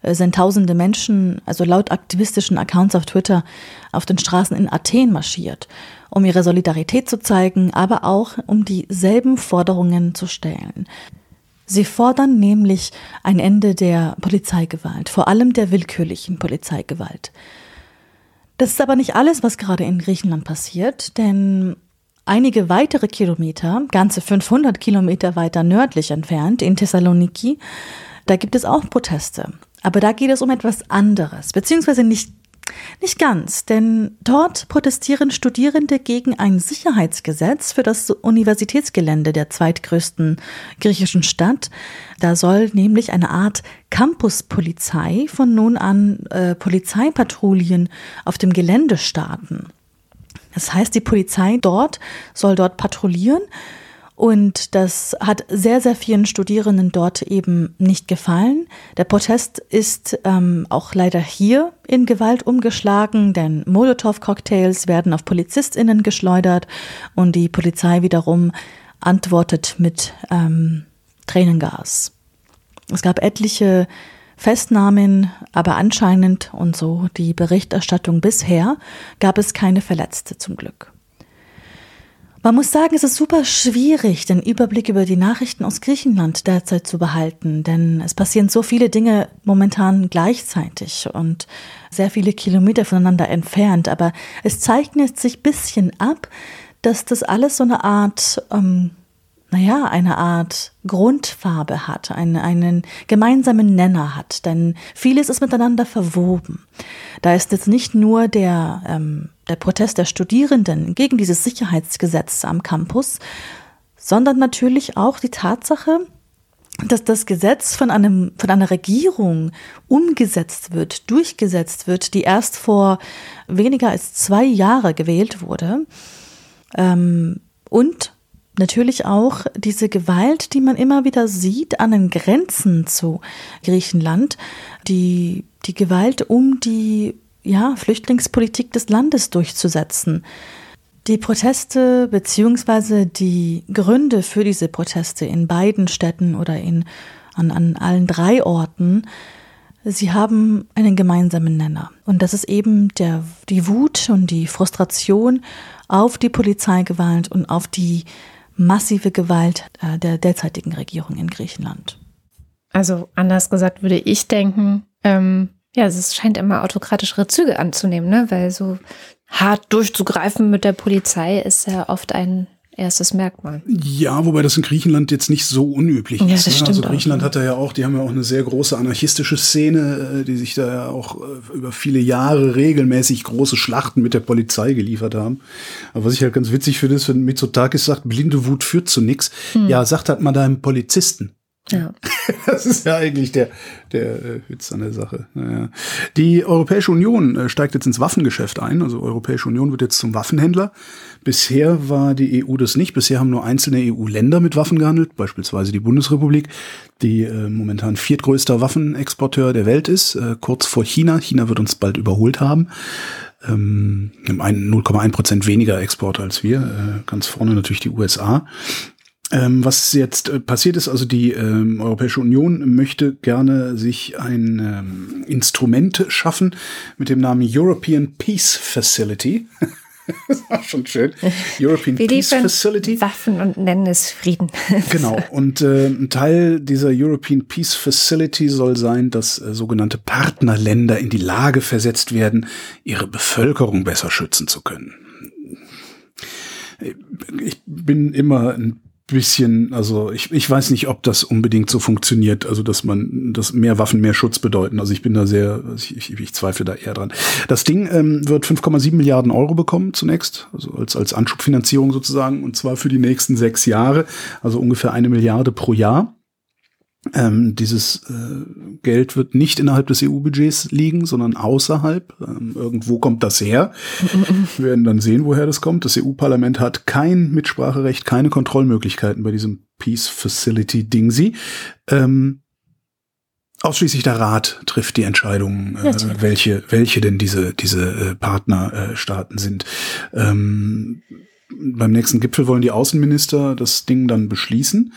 sind tausende Menschen, also laut aktivistischen Accounts auf Twitter, auf den Straßen in Athen marschiert, um ihre Solidarität zu zeigen, aber auch um dieselben Forderungen zu stellen. Sie fordern nämlich ein Ende der Polizeigewalt, vor allem der willkürlichen Polizeigewalt. Das ist aber nicht alles, was gerade in Griechenland passiert, denn einige weitere Kilometer, ganze 500 Kilometer weiter nördlich entfernt, in Thessaloniki, da gibt es auch Proteste. Aber da geht es um etwas anderes, beziehungsweise nicht, nicht ganz, denn dort protestieren Studierende gegen ein Sicherheitsgesetz für das Universitätsgelände der zweitgrößten griechischen Stadt. Da soll nämlich eine Art Campuspolizei von nun an äh, Polizeipatrouillen auf dem Gelände starten. Das heißt, die Polizei dort soll dort patrouillieren und das hat sehr, sehr vielen Studierenden dort eben nicht gefallen. Der Protest ist ähm, auch leider hier in Gewalt umgeschlagen, denn Molotow-Cocktails werden auf PolizistInnen geschleudert und die Polizei wiederum antwortet mit ähm, Tränengas. Es gab etliche Festnahmen, aber anscheinend und so die Berichterstattung bisher gab es keine Verletzte zum Glück. Man muss sagen, es ist super schwierig, den Überblick über die Nachrichten aus Griechenland derzeit zu behalten, denn es passieren so viele Dinge momentan gleichzeitig und sehr viele Kilometer voneinander entfernt. Aber es zeichnet sich bisschen ab, dass das alles so eine Art ähm, naja, eine Art Grundfarbe hat, einen, einen gemeinsamen Nenner hat, denn vieles ist miteinander verwoben. Da ist jetzt nicht nur der, ähm, der Protest der Studierenden gegen dieses Sicherheitsgesetz am Campus, sondern natürlich auch die Tatsache, dass das Gesetz von einem, von einer Regierung umgesetzt wird, durchgesetzt wird, die erst vor weniger als zwei Jahre gewählt wurde, ähm, und natürlich auch diese Gewalt, die man immer wieder sieht an den Grenzen zu Griechenland, die, die Gewalt, um die ja, Flüchtlingspolitik des Landes durchzusetzen. Die Proteste beziehungsweise die Gründe für diese Proteste in beiden Städten oder in, an, an allen drei Orten, sie haben einen gemeinsamen Nenner. Und das ist eben der, die Wut und die Frustration auf die Polizeigewalt und auf die massive Gewalt äh, der derzeitigen Regierung in Griechenland. Also anders gesagt würde ich denken, ähm, ja, es scheint immer autokratischere Züge anzunehmen, ne? weil so hart durchzugreifen mit der Polizei ist ja oft ein erstes Merkmal. Ja, wobei das in Griechenland jetzt nicht so unüblich ja, ist. Das ne? stimmt also auch, Griechenland ja. hat da ja auch, die haben ja auch eine sehr große anarchistische Szene, äh, die sich da ja auch äh, über viele Jahre regelmäßig große Schlachten mit der Polizei geliefert haben. Aber was ich halt ganz witzig finde, ist, wenn Mitsotakis sagt, blinde Wut führt zu nichts. Hm. Ja, sagt halt mal deinem Polizisten. Ja. Das ist ja eigentlich der, der äh, Witz an der Sache. Naja. Die Europäische Union äh, steigt jetzt ins Waffengeschäft ein. Also Europäische Union wird jetzt zum Waffenhändler. Bisher war die EU das nicht. Bisher haben nur einzelne EU-Länder mit Waffen gehandelt, beispielsweise die Bundesrepublik, die äh, momentan viertgrößter Waffenexporteur der Welt ist, äh, kurz vor China. China wird uns bald überholt haben. Ähm, 0,1 Prozent weniger Export als wir. Äh, ganz vorne natürlich die USA. Ähm, was jetzt äh, passiert ist, also die ähm, Europäische Union möchte gerne sich ein ähm, Instrument schaffen mit dem Namen European Peace Facility. das war schon schön. European Wir Peace Facility. Waffen und nennen es Frieden. Genau. Und äh, ein Teil dieser European Peace Facility soll sein, dass äh, sogenannte Partnerländer in die Lage versetzt werden, ihre Bevölkerung besser schützen zu können. Ich bin immer ein bisschen, also ich, ich weiß nicht, ob das unbedingt so funktioniert, also dass man, dass mehr Waffen mehr Schutz bedeuten. Also ich bin da sehr, ich, ich, ich zweifle da eher dran. Das Ding ähm, wird 5,7 Milliarden Euro bekommen zunächst, also als, als Anschubfinanzierung sozusagen, und zwar für die nächsten sechs Jahre, also ungefähr eine Milliarde pro Jahr. Ähm, dieses äh, Geld wird nicht innerhalb des EU-Budgets liegen, sondern außerhalb. Ähm, irgendwo kommt das her. Wir werden dann sehen, woher das kommt. Das EU-Parlament hat kein Mitspracherecht, keine Kontrollmöglichkeiten bei diesem Peace Facility Dingsy. Ähm, ausschließlich der Rat trifft die Entscheidung, äh, welche, welche denn diese, diese äh, Partnerstaaten sind. Ähm, beim nächsten Gipfel wollen die Außenminister das Ding dann beschließen.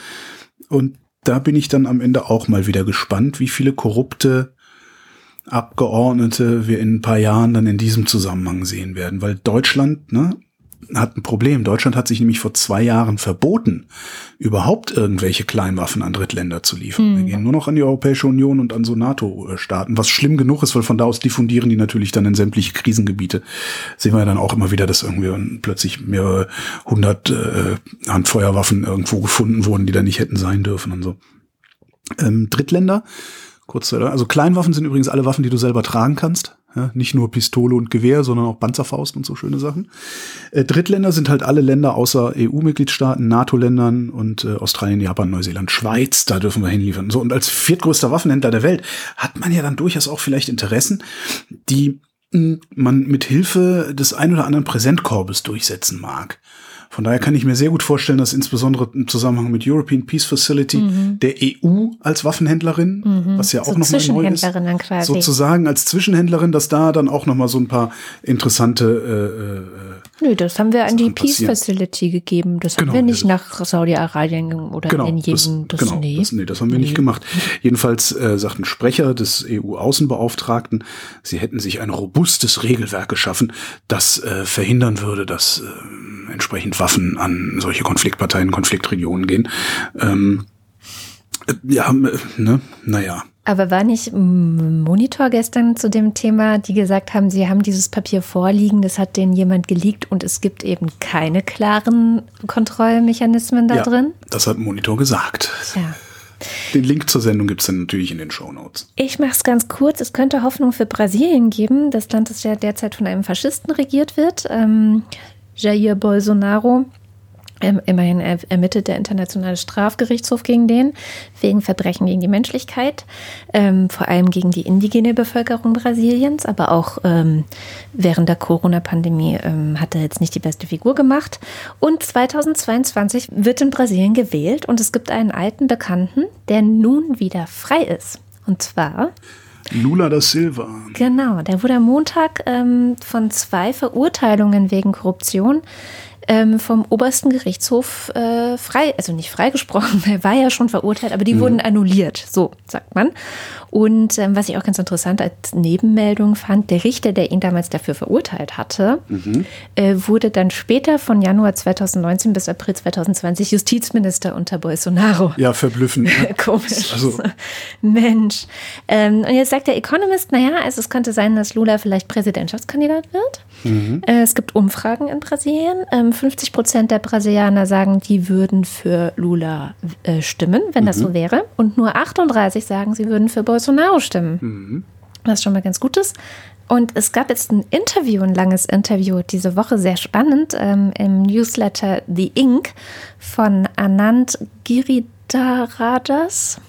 Und da bin ich dann am Ende auch mal wieder gespannt, wie viele korrupte Abgeordnete wir in ein paar Jahren dann in diesem Zusammenhang sehen werden. Weil Deutschland, ne, hat ein Problem. Deutschland hat sich nämlich vor zwei Jahren verboten, überhaupt irgendwelche Kleinwaffen an Drittländer zu liefern. Mhm. Wir gehen nur noch an die Europäische Union und an so NATO-Staaten, was schlimm genug ist, weil von da aus diffundieren die natürlich dann in sämtliche Krisengebiete. Sehen wir ja dann auch immer wieder, dass irgendwie plötzlich mehrere hundert äh, Handfeuerwaffen irgendwo gefunden wurden, die da nicht hätten sein dürfen und so. Ähm, Drittländer, kurz, also Kleinwaffen sind übrigens alle Waffen, die du selber tragen kannst. Ja, nicht nur Pistole und Gewehr, sondern auch Panzerfaust und so schöne Sachen. Äh, Drittländer sind halt alle Länder außer EU-Mitgliedstaaten, NATO-Ländern und äh, Australien, Japan, Neuseeland, Schweiz, da dürfen wir hinliefern. So, und als viertgrößter Waffenhändler der Welt hat man ja dann durchaus auch vielleicht Interessen, die mh, hm, man mit Hilfe des ein oder anderen Präsentkorbes durchsetzen mag. Von daher kann ich mir sehr gut vorstellen, dass insbesondere im Zusammenhang mit European Peace Facility mhm. der EU als Waffenhändlerin, mhm. was ja auch so nochmal neu ist, sozusagen als Zwischenhändlerin, dass da dann auch nochmal so ein paar interessante äh, äh, Nö, das haben wir an die Peace passieren. Facility gegeben. Das genau, haben wir nicht nach Saudi-Arabien oder genau, in jedem. Das, das, genau, nee. Das, nee, das haben wir nee. nicht gemacht. Jedenfalls äh, sagt ein Sprecher des EU-Außenbeauftragten, sie hätten sich ein robustes Regelwerk geschaffen, das äh, verhindern würde, dass äh, entsprechend Waffen an solche Konfliktparteien, Konfliktregionen gehen. Ähm, äh, ja, äh, ne, naja. Aber war nicht Monitor gestern zu dem Thema, die gesagt haben, sie haben dieses Papier vorliegen, das hat denen jemand geleakt und es gibt eben keine klaren Kontrollmechanismen da ja, drin? Das hat Monitor gesagt. Ja. Den Link zur Sendung gibt es dann natürlich in den Show Notes. Ich mache es ganz kurz. Es könnte Hoffnung für Brasilien geben. Das Land, das ja derzeit von einem Faschisten regiert wird. Ähm, Jair Bolsonaro Immerhin ermittelt der Internationale Strafgerichtshof gegen den wegen Verbrechen gegen die Menschlichkeit, ähm, vor allem gegen die indigene Bevölkerung Brasiliens, aber auch ähm, während der Corona-Pandemie ähm, hat er jetzt nicht die beste Figur gemacht. Und 2022 wird in Brasilien gewählt und es gibt einen alten Bekannten, der nun wieder frei ist. Und zwar Lula da Silva. Genau, der wurde am Montag ähm, von zwei Verurteilungen wegen Korruption ähm, vom obersten Gerichtshof äh, frei, also nicht freigesprochen, er war ja schon verurteilt, aber die mhm. wurden annulliert, so sagt man. Und ähm, was ich auch ganz interessant als Nebenmeldung fand, der Richter, der ihn damals dafür verurteilt hatte, mhm. äh, wurde dann später von Januar 2019 bis April 2020 Justizminister unter Bolsonaro. Ja, verblüffend. Ne? Komisch. Also. Mensch. Ähm, und jetzt sagt der Economist, naja, also es könnte sein, dass Lula vielleicht Präsidentschaftskandidat wird. Mhm. Äh, es gibt Umfragen in Brasilien. Ähm, 50 Prozent der Brasilianer sagen, die würden für Lula äh, stimmen, wenn mhm. das so wäre. Und nur 38 sagen, sie würden für Bolsonaro stimmen. Mhm. Was schon mal ganz gut ist. Und es gab jetzt ein Interview, ein langes Interview diese Woche, sehr spannend, ähm, im Newsletter The Ink von Anand Giridharadas.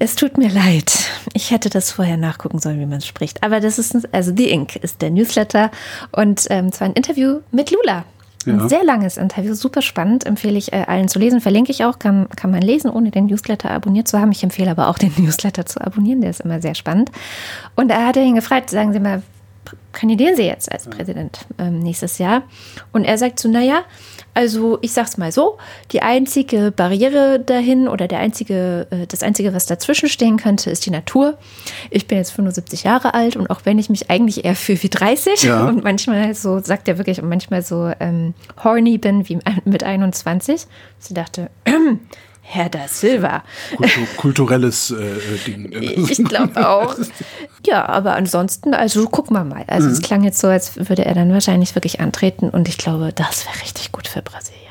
Es tut mir leid. Ich hätte das vorher nachgucken sollen, wie man es spricht. Aber das ist, also The Ink ist der Newsletter und ähm, zwar ein Interview mit Lula. Ein ja. sehr langes Interview, super spannend, empfehle ich äh, allen zu lesen. Verlinke ich auch, kann, kann man lesen, ohne den Newsletter abonniert zu haben. Ich empfehle aber auch den Newsletter zu abonnieren, der ist immer sehr spannend. Und er hat ihn gefragt, sagen Sie mal, kandidieren Sie jetzt als Präsident ähm, nächstes Jahr? Und er sagt so, naja, also ich sag's mal so, die einzige Barriere dahin oder der einzige, äh, das einzige, was dazwischen stehen könnte, ist die Natur. Ich bin jetzt 75 Jahre alt und auch wenn ich mich eigentlich eher fühle wie 30 ja. und manchmal so, sagt er wirklich, und manchmal so ähm, horny bin wie mit 21, sie dachte, Herr da Silva. Kultur, kulturelles äh, Ding. Ich glaube auch. Ja, aber ansonsten, also gucken wir mal. Also mhm. es klang jetzt so, als würde er dann wahrscheinlich wirklich antreten und ich glaube, das wäre richtig gut für Brasilien.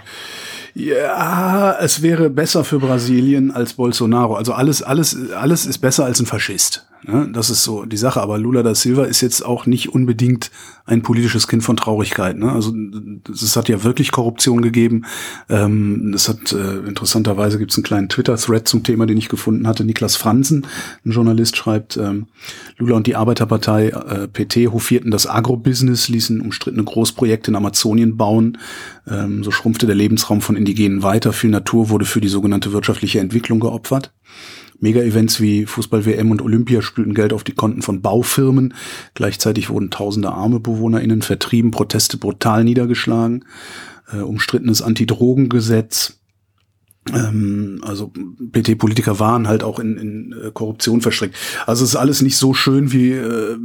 Ja, es wäre besser für Brasilien als Bolsonaro. Also alles, alles, alles ist besser als ein Faschist. Ne? Das ist so die Sache. Aber Lula da Silva ist jetzt auch nicht unbedingt ein politisches Kind von Traurigkeit. Ne? Also es hat ja wirklich Korruption gegeben. Ähm, es hat äh, interessanterweise gibt es einen kleinen Twitter-Thread zum Thema, den ich gefunden hatte. Niklas Franzen, ein Journalist, schreibt: ähm, Lula und die Arbeiterpartei äh, PT hofierten das Agrobusiness, ließen umstrittene Großprojekte in Amazonien bauen. Ähm, so schrumpfte der Lebensraum von Indigenen weiter. Viel Natur wurde für die sogenannte wirtschaftliche Entwicklung geopfert. Mega-Events wie Fußball-WM und Olympia spülten Geld auf die Konten von Baufirmen. Gleichzeitig wurden tausende arme BewohnerInnen vertrieben, Proteste brutal niedergeschlagen, äh, umstrittenes Anti-Drogen-Gesetz. Ähm, also PT-Politiker waren halt auch in, in äh, Korruption verstrickt. Also es ist alles nicht so schön, wie äh,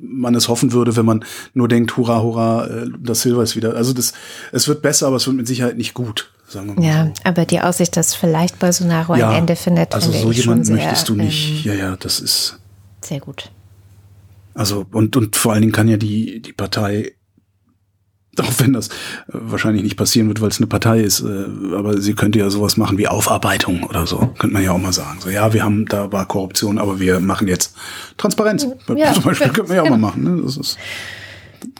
man es hoffen würde, wenn man nur denkt, hurra, hurra, äh, das Silber ist wieder. Also das, es wird besser, aber es wird mit Sicherheit nicht gut sagen wir mal Ja, so. aber die Aussicht, dass vielleicht Bolsonaro Ja, ein Ende findet, Also finde so ich jemanden schon sehr, möchtest du nicht. Ähm, ja, ja, das ist. sehr gut. Also, und, und vor allen Dingen kann ja die, die Partei, auch wenn das äh, wahrscheinlich nicht passieren wird, weil es eine Partei ist, äh, aber sie könnte ja sowas machen wie Aufarbeitung oder so. Könnte man ja auch mal sagen. So, ja, wir haben, da war Korruption, aber wir machen jetzt Transparenz. Ja, Zum Beispiel könnte man ja auch genau. mal machen. Ne? Das ist,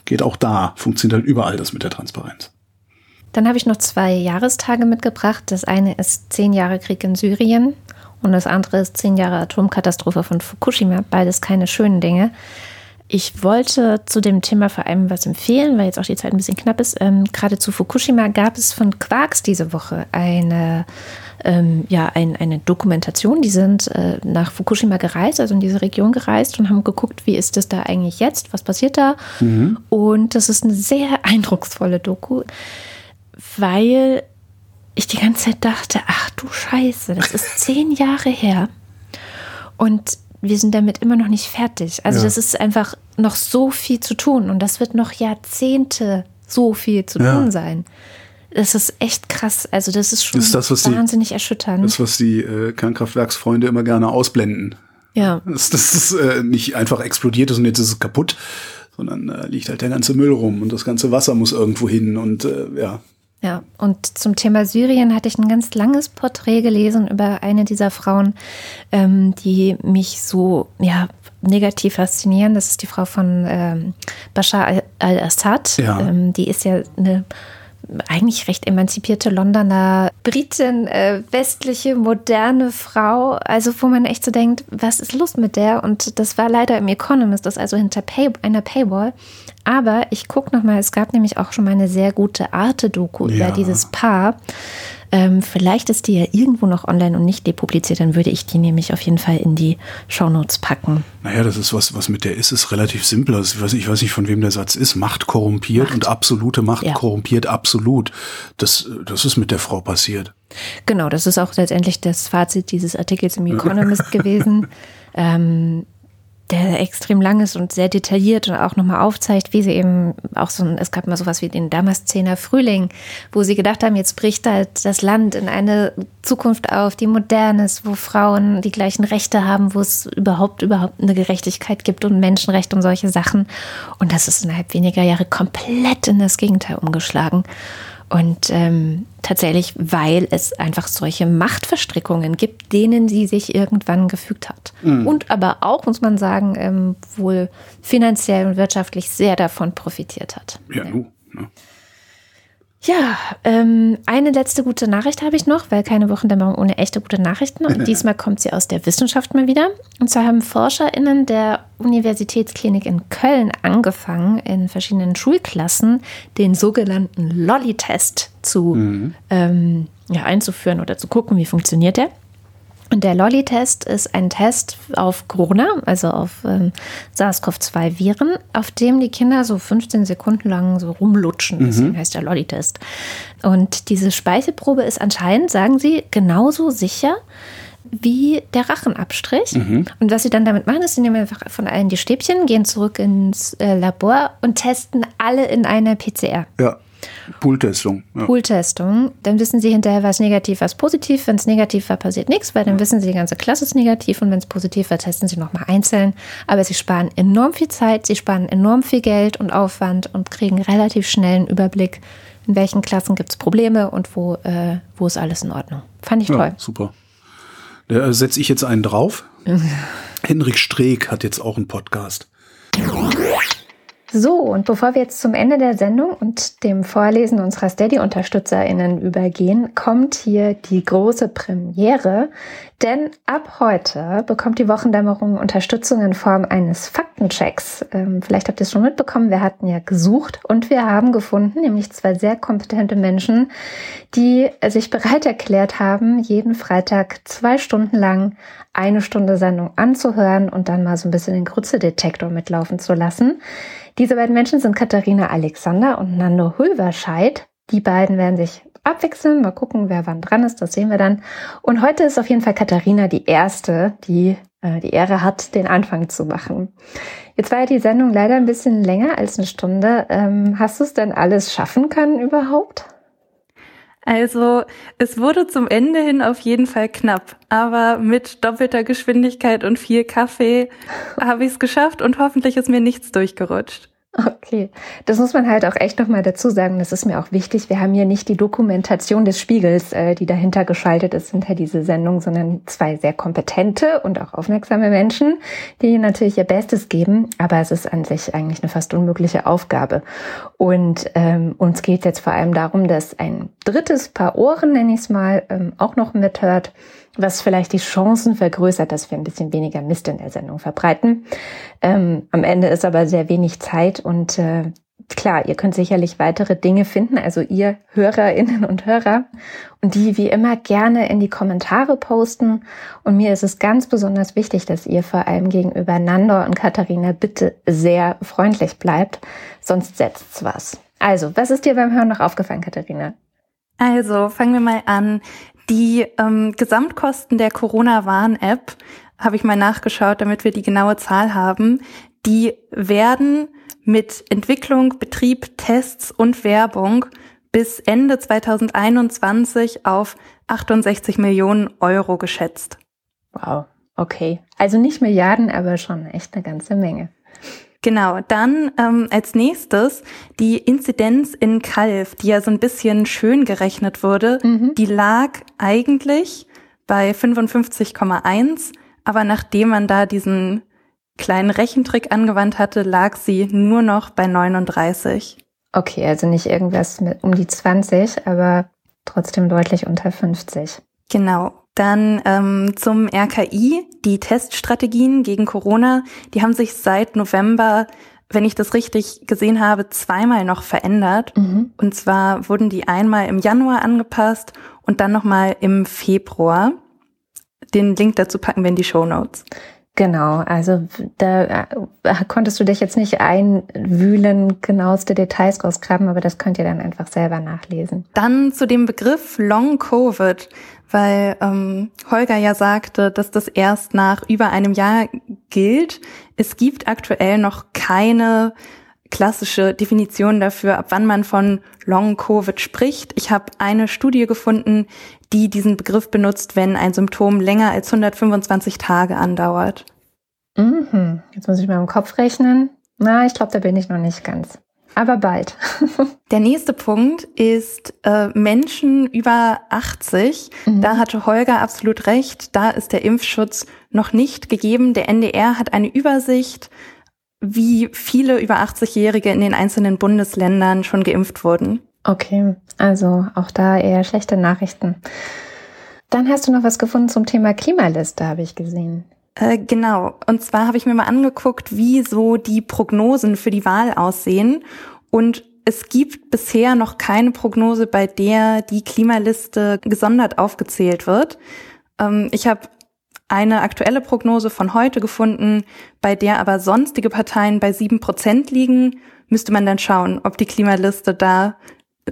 geht auch da. Funktioniert halt überall das mit der Transparenz. Dann habe ich noch zwei Jahrestage mitgebracht. Das eine ist zehn Jahre Krieg in Syrien und das andere ist zehn Jahre Atomkatastrophe von Fukushima. Beides keine schönen Dinge. Ich wollte zu dem Thema vor allem was empfehlen, weil jetzt auch die Zeit ein bisschen knapp ist. Ähm, gerade zu Fukushima gab es von Quarks diese Woche eine, ähm, ja, ein, eine Dokumentation. Die sind äh, nach Fukushima gereist, also in diese Region gereist und haben geguckt, wie ist das da eigentlich jetzt, was passiert da. Und das ist eine sehr eindrucksvolle Doku weil ich die ganze Zeit dachte, ach du Scheiße, das ist zehn Jahre her und wir sind damit immer noch nicht fertig. Also Ja. das ist einfach noch so viel zu tun und das wird noch Jahrzehnte so viel zu Ja. tun sein. Das ist echt krass. Also das ist schon Das ist das, was die- wahnsinnig erschütternd. Das, was die äh, Kernkraftwerksfreunde immer gerne ausblenden. ja. dass das ist, äh, nicht einfach explodiert ist und jetzt ist es kaputt, sondern äh, liegt halt der ganze Müll rum und das ganze Wasser muss irgendwo hin und äh, ja. Ja, und zum Thema Syrien hatte ich ein ganz langes Porträt gelesen über eine dieser Frauen, ähm, die mich so ja, negativ faszinieren. Das ist die Frau von ähm, Bashar al- al-Assad. Ja. Ähm, die ist ja eine eigentlich recht emanzipierte Londoner Britin, äh, westliche, moderne Frau. Also wo man echt so denkt, was ist los mit der? Und das war leider im Economist, das ist also hinter Pay einer Paywall. Aber ich gucke nochmal, es gab nämlich auch schon mal eine sehr gute Arte-Doku Ja. über dieses Paar. Ähm, vielleicht ist die ja irgendwo noch online und nicht depubliziert, dann würde ich die nämlich auf jeden Fall in die Shownotes packen. Naja, das ist was, was mit der ist, ist relativ simpel. Also ich, weiß, ich weiß nicht, von wem der Satz ist. Macht korrumpiert und absolute Macht Ja. korrumpiert absolut. Das, das ist mit der Frau passiert. Genau, das ist auch letztendlich das Fazit dieses Artikels im Economist gewesen, ähm, der extrem lang ist und sehr detailliert und auch nochmal aufzeigt, wie sie eben auch so ein, es gab mal sowas wie den Damaszener Frühling, wo sie gedacht haben, jetzt bricht halt das Land in eine Zukunft auf, die modern ist, wo Frauen die gleichen Rechte haben, wo es überhaupt, überhaupt eine Gerechtigkeit gibt und Menschenrechte und solche Sachen. Und das ist innerhalb weniger Jahre komplett in das Gegenteil umgeschlagen. Und ähm, tatsächlich, weil es einfach solche Machtverstrickungen gibt, denen sie sich irgendwann gefügt hat. Und aber auch, muss man sagen, ähm, wohl finanziell und wirtschaftlich sehr davon profitiert hat. Ja, nu. Ne? Ja, ähm, eine letzte gute Nachricht habe ich noch, weil keine Wochendämmerung ohne echte gute Nachrichten. Und diesmal kommt sie aus der Wissenschaft mal wieder. Und zwar haben ForscherInnen der Universitätsklinik in Köln angefangen, in verschiedenen Schulklassen den sogenannten Lolli-Test zu ähm, ja, einzuführen oder zu gucken, wie funktioniert der. Und der Lolli-Test ist ein Test auf Corona, also auf ähm, SARS-CoV-2-Viren, auf dem die Kinder so 15 Sekunden lang so rumlutschen. Deswegen heißt der Lolli-Test. Und diese Speichelprobe ist anscheinend, sagen sie, genauso sicher wie der Rachenabstrich. Und was sie dann damit machen, ist, sie nehmen einfach von allen die Stäbchen, gehen zurück ins äh, Labor und testen alle in einer PCR. Ja. Pooltestung. Ja. Pooltestung, dann wissen sie hinterher, was negativ, was positiv. Wenn es negativ war, passiert nichts, weil dann wissen sie, die ganze Klasse ist negativ und wenn es positiv war, testen sie nochmal einzeln. Aber sie sparen enorm viel Zeit, sie sparen enorm viel Geld und Aufwand und kriegen relativ schnell einen Überblick, in welchen Klassen gibt es Probleme und wo, äh, wo ist alles in Ordnung. Fand ich toll. Ja, super. Da setze ich jetzt einen drauf. Henrik Streeck hat jetzt auch einen Podcast. So, und bevor wir jetzt zum Ende der Sendung und dem Vorlesen unserer Steady-UnterstützerInnen übergehen, kommt hier die große Premiere. Denn ab heute bekommt die Wochendämmerung Unterstützung in Form eines Faktenchecks. Ähm, vielleicht habt ihr es schon mitbekommen, wir hatten ja gesucht und wir haben gefunden, nämlich zwei sehr kompetente Menschen, die sich bereit erklärt haben, jeden Freitag zwei Stunden lang eine Stunde Sendung anzuhören und dann mal so ein bisschen den Grützedetektor mitlaufen zu lassen. Diese beiden Menschen sind Katharina Alexander und Nando Hulverscheid. Die beiden werden sich abwechseln. Mal gucken, wer wann dran ist. Das sehen wir dann. Und heute ist auf jeden Fall Katharina die erste, die äh, die Ehre hat, den Anfang zu machen. Jetzt war ja die Sendung leider ein bisschen länger als eine Stunde. Ähm, hast du es denn alles schaffen können überhaupt? Also es wurde zum Ende hin auf jeden Fall knapp, aber mit doppelter Geschwindigkeit und viel Kaffee habe ich es geschafft und hoffentlich ist mir nichts durchgerutscht. Okay, das muss man halt auch echt nochmal dazu sagen. Das ist mir auch wichtig. Wir haben hier nicht die Dokumentation des Spiegels, äh, die dahinter geschaltet ist hinter diese Sendung, sondern zwei sehr kompetente und auch aufmerksame Menschen, die natürlich ihr Bestes geben. Aber es ist an sich eigentlich eine fast unmögliche Aufgabe. Und ähm, uns geht jetzt vor allem darum, dass ein drittes Paar Ohren, nenne ich es mal, ähm, auch noch mithört was vielleicht die Chancen vergrößert, dass wir ein bisschen weniger Mist in der Sendung verbreiten. Ähm, am Ende ist aber sehr wenig Zeit und äh, klar, ihr könnt sicherlich weitere Dinge finden, also ihr Hörerinnen und Hörer und die wie immer gerne in die Kommentare posten. Und mir ist es ganz besonders wichtig, dass ihr vor allem gegenüber Nandor und Katharina bitte sehr freundlich bleibt, sonst setzt's was. Also, was ist dir beim Hören noch aufgefallen, Katharina? Also, fangen wir mal an. Die ähm, Gesamtkosten der Corona-Warn-App habe ich mal nachgeschaut, damit wir die genaue Zahl haben. Die werden mit Entwicklung, Betrieb, Tests und Werbung bis Ende 2021 auf 68 Millionen Euro geschätzt. Wow, okay. Also nicht Milliarden, aber schon echt eine ganze Menge. Genau, dann ähm, als nächstes die Inzidenz in Kalf, die ja so ein bisschen schön gerechnet wurde, mhm. die lag eigentlich bei 55,1, aber nachdem man da diesen kleinen Rechentrick angewandt hatte, lag sie nur noch bei 39. Okay, also nicht irgendwas mit um die 20, aber trotzdem deutlich unter 50. Genau. Dann ähm, zum RKI, die Teststrategien gegen Corona, die haben sich seit November, wenn ich das richtig gesehen habe, zweimal noch verändert. Mhm. Und zwar wurden die einmal im Januar angepasst und dann nochmal im Februar. Den Link dazu packen wir in die Show Notes. Genau, also da äh, konntest du dich jetzt nicht einwühlen, genaueste Details rausgraben, aber das könnt ihr dann einfach selber nachlesen. Dann zu dem Begriff Long Covid weil ähm, Holger ja sagte, dass das erst nach über einem Jahr gilt. Es gibt aktuell noch keine klassische Definition dafür, ab wann man von Long Covid spricht. Ich habe eine Studie gefunden, die diesen Begriff benutzt, wenn ein Symptom länger als 125 Tage andauert. Mhm. Jetzt muss ich mal im Kopf rechnen. Na, ich glaube, da bin ich noch nicht ganz aber bald. Der nächste Punkt ist äh, Menschen über 80. Mhm. Da hatte Holger absolut recht. Da ist der Impfschutz noch nicht gegeben. Der NDR hat eine Übersicht, wie viele über 80-Jährige in den einzelnen Bundesländern schon geimpft wurden. Okay, also auch da eher schlechte Nachrichten. Dann hast du noch was gefunden zum Thema Klimaliste, habe ich gesehen. Äh, genau. Und zwar habe ich mir mal angeguckt, wie so die Prognosen für die Wahl aussehen. Und es gibt bisher noch keine Prognose, bei der die Klimaliste gesondert aufgezählt wird. Ähm, ich habe eine aktuelle Prognose von heute gefunden, bei der aber sonstige Parteien bei sieben Prozent liegen. Müsste man dann schauen, ob die Klimaliste da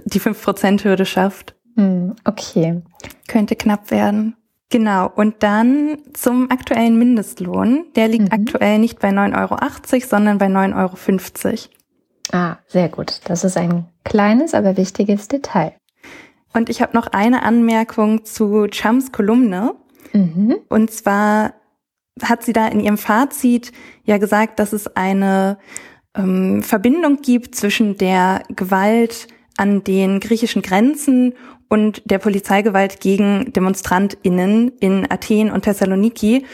die fünf Prozent Hürde schafft. Hm, okay. Könnte knapp werden. Genau, und dann zum aktuellen Mindestlohn. Der liegt mhm. aktuell nicht bei 9,80 Euro, sondern bei 9,50 Euro. Ah, sehr gut. Das ist ein kleines, aber wichtiges Detail. Und ich habe noch eine Anmerkung zu Chums Kolumne. Mhm. Und zwar hat sie da in ihrem Fazit ja gesagt, dass es eine ähm, Verbindung gibt zwischen der Gewalt an den griechischen Grenzen und der Polizeigewalt gegen DemonstrantInnen in Athen und Thessaloniki.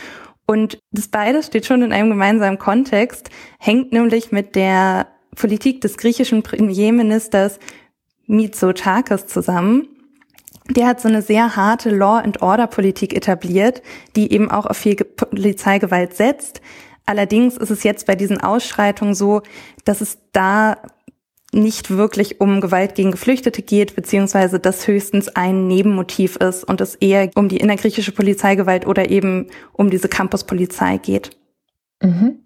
Und das beides steht schon in einem gemeinsamen Kontext, hängt nämlich mit der Politik des griechischen Premierministers Mitsotakis zusammen. Der hat so eine sehr harte Law and Order Politik etabliert, die eben auch auf viel Polizeigewalt setzt. Allerdings ist es jetzt bei diesen Ausschreitungen so, dass es da nicht wirklich um Gewalt gegen Geflüchtete geht, beziehungsweise das höchstens ein Nebenmotiv ist und es eher um die innergriechische Polizeigewalt oder eben um diese Campuspolizei geht. Mhm.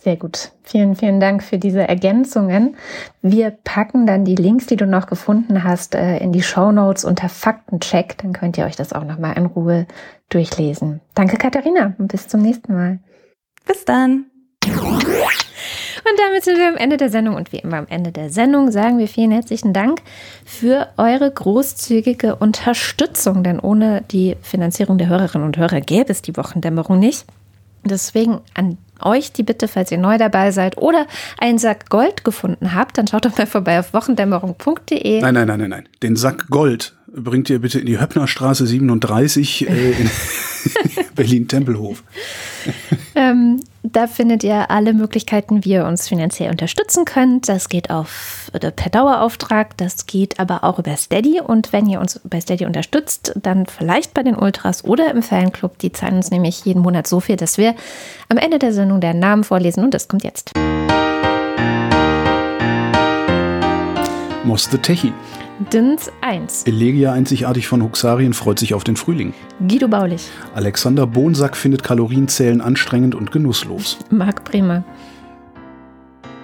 Sehr gut. Vielen, vielen Dank für diese Ergänzungen. Wir packen dann die Links, die du noch gefunden hast, äh, in die Show Notes unter Faktencheck. Dann könnt ihr euch das auch nochmal in Ruhe durchlesen. Danke, Katharina, und bis zum nächsten Mal. Bis dann. Und damit sind wir am Ende der Sendung. Und wie immer am Ende der Sendung sagen wir vielen herzlichen Dank für eure großzügige Unterstützung. Denn ohne die Finanzierung der Hörerinnen und Hörer gäbe es die Wochendämmerung nicht. Deswegen an euch die Bitte, falls ihr neu dabei seid oder einen Sack Gold gefunden habt, dann schaut doch mal vorbei auf wochendämmerung.de. Nein, nein, nein, nein, nein. Den Sack Gold bringt ihr bitte in die Höppnerstraße 37 äh, in Berlin-Tempelhof. ähm, da findet ihr alle Möglichkeiten, wie ihr uns finanziell unterstützen könnt. Das geht auf per Dauerauftrag, das geht aber auch über Steady. Und wenn ihr uns bei Steady unterstützt, dann vielleicht bei den Ultras oder im Fanclub. Die zahlen uns nämlich jeden Monat so viel, dass wir am Ende der Sendung deren Namen vorlesen. Und das kommt jetzt. Moste Techi. Dins 1. Elegia einzigartig von Huxarien freut sich auf den Frühling. Guido Baulich. Alexander Bonsack findet Kalorienzählen anstrengend und genusslos. Marc Bremer.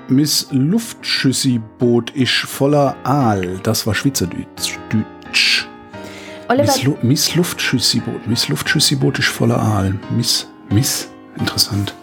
Miss Luftschüssiboot isch voller Aal. Das war Schweizerdeutsch. Oliver Miss, Lu Miss Luftschüssiboot. Miss Luftschüssiboot isch voller Aal. Miss, Miss, interessant.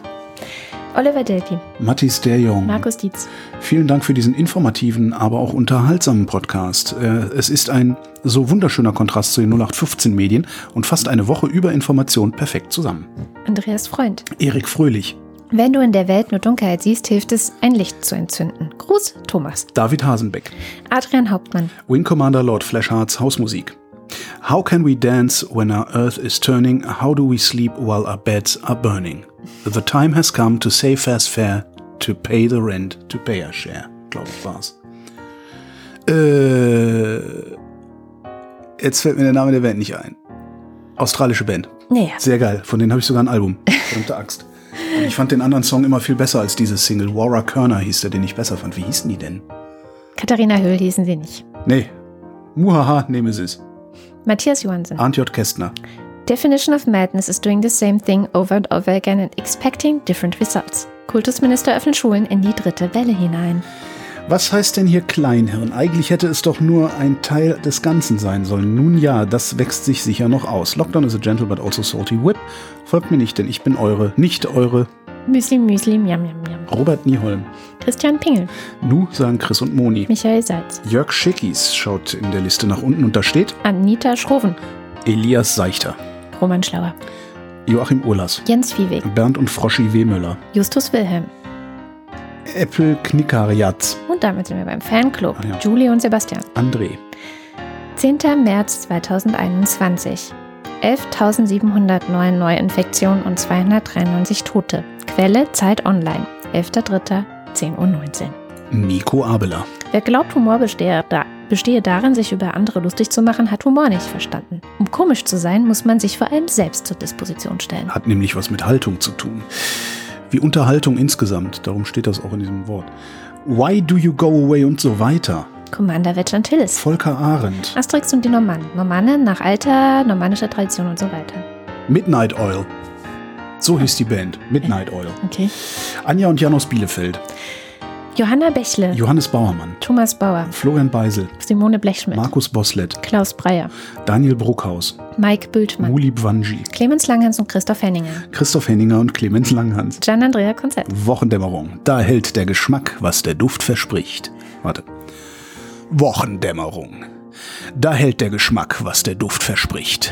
Oliver Delpi. Mathis der Jung. Markus Dietz. Vielen Dank für diesen informativen, aber auch unterhaltsamen Podcast. Äh, Es ist ein so wunderschöner Kontrast zu den 0815 Medien und fast eine Woche über Information perfekt zusammen. Andreas Freund. Erik Fröhlich, Wenn du in der Welt nur Dunkelheit siehst, hilft es, ein Licht zu entzünden. Gruß, Thomas. David Hasenbeck, Adrian Hauptmann. Wing Commander Lord Flashhearts Hausmusik. How can we dance when our earth is turning? How do we sleep while our beds are burning? The time has come to save fast fare, to pay the rent, to pay our share. Glaube ich war's. Äh, jetzt fällt mir der Name der Band nicht ein. Australische Band. Naja, Sehr geil. Von denen habe ich sogar ein Album. Verdammte Axt. Und ich fand den anderen Song immer viel besser als diese Single. Wara Kerner hieß der, den ich besser fand. Wie hießen die denn? Katharina Höhl hießen sie nicht. Nee. Muhaha, Nemesis. Matthias Johansen. Arndt J. Kästner. Definition of madness is doing the same thing over and over again and expecting different results. Kultusminister öffnen Schulen in die dritte Welle hinein. Was heißt denn hier Kleinhirn? Eigentlich hätte es doch nur ein Teil des Ganzen sein sollen. Nun ja, das wächst sich sicher noch aus. Lockdown is a gentle but also salty whip. Folgt mir nicht, denn ich bin eure, nicht eure Müsli, Müsli, miam, miam, miam. Robert Nieholm. Christian Pingel. Nu sagen Chris und Moni. Michael Seitz. Jörg Schickis schaut in der Liste nach unten und da steht Anita Schroven. Elias Seichter, Roman Schlauer. Joachim Urlas, Jens Viehweg. Bernd und Froschi Wehmöller, Justus Wilhelm. Äppel Knickariatz, Und damit sind wir beim Fanclub. Ah ja. Julie und Sebastian. André, 10. März 2021. 11.709 Neuinfektionen und 293 Tote. Quelle Zeit Online. 11.03.10.19 Uhr. Nico Abela, Wer glaubt, Humor bestehe, da, bestehe darin, sich über andere lustig zu machen, hat Humor nicht verstanden. Um komisch zu sein, muss man sich vor allem selbst zur Disposition stellen. hat nämlich was mit Haltung zu tun. Wie Unterhaltung insgesamt, darum steht das auch in diesem Wort. Why do you go away und so weiter? Commander Vetchantillis. Volker Arendt, Asterix und die Normannen. Normannen nach alter normannischer Tradition und so weiter. Midnight Oil. So hieß die Band, Midnight Oil. Okay. Anja und Jan aus Bielefeld, Johanna Bächle. Johannes Bauermann, Thomas Bauer. Florian Beisel, Simone Blechschmidt. Markus Boslett, Klaus Breyer. Daniel Bruckhaus, Mike Bültmann. Muli Bwanji, Clemens Langhans und Christoph Henninger. Christoph Henninger und Clemens Langhans. Gian Andrea Konzert. Wochendämmerung. Da hält der Geschmack, was der Duft verspricht. Warte. Wochendämmerung. Da hält der Geschmack, was der Duft verspricht.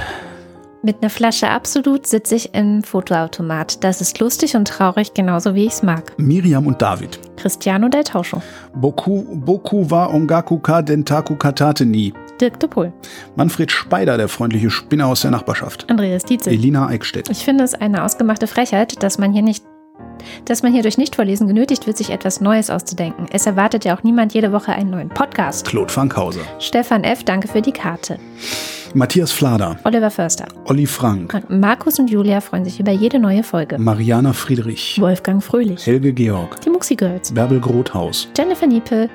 Mit einer Flasche Absolut sitze ich im Fotoautomat. Das ist lustig und traurig, genauso wie ich es mag. Miriam und David. Cristiano del Tauscho. Boku, Boku wa Ongaku ka Dentaku katate ni. Dirk de Pohl. Manfred Speider, der freundliche Spinner aus der Nachbarschaft. Andreas Dietzel. Elina Eickstedt. Ich finde es eine ausgemachte Frechheit, dass man hier nicht dass man hier durch Nichtvorlesen genötigt wird, sich etwas Neues auszudenken. Es erwartet ja auch niemand jede Woche einen neuen Podcast. Claude Fankhauser. Stefan F., danke für die Karte. Matthias Flader. Oliver Förster. Olli Frank. Markus und Julia freuen sich über jede neue Folge. Mariana Friedrich. Wolfgang Fröhlich. Helge Georg. Die Muxi Girls. Bärbel Grothaus. Jennifer Niepel.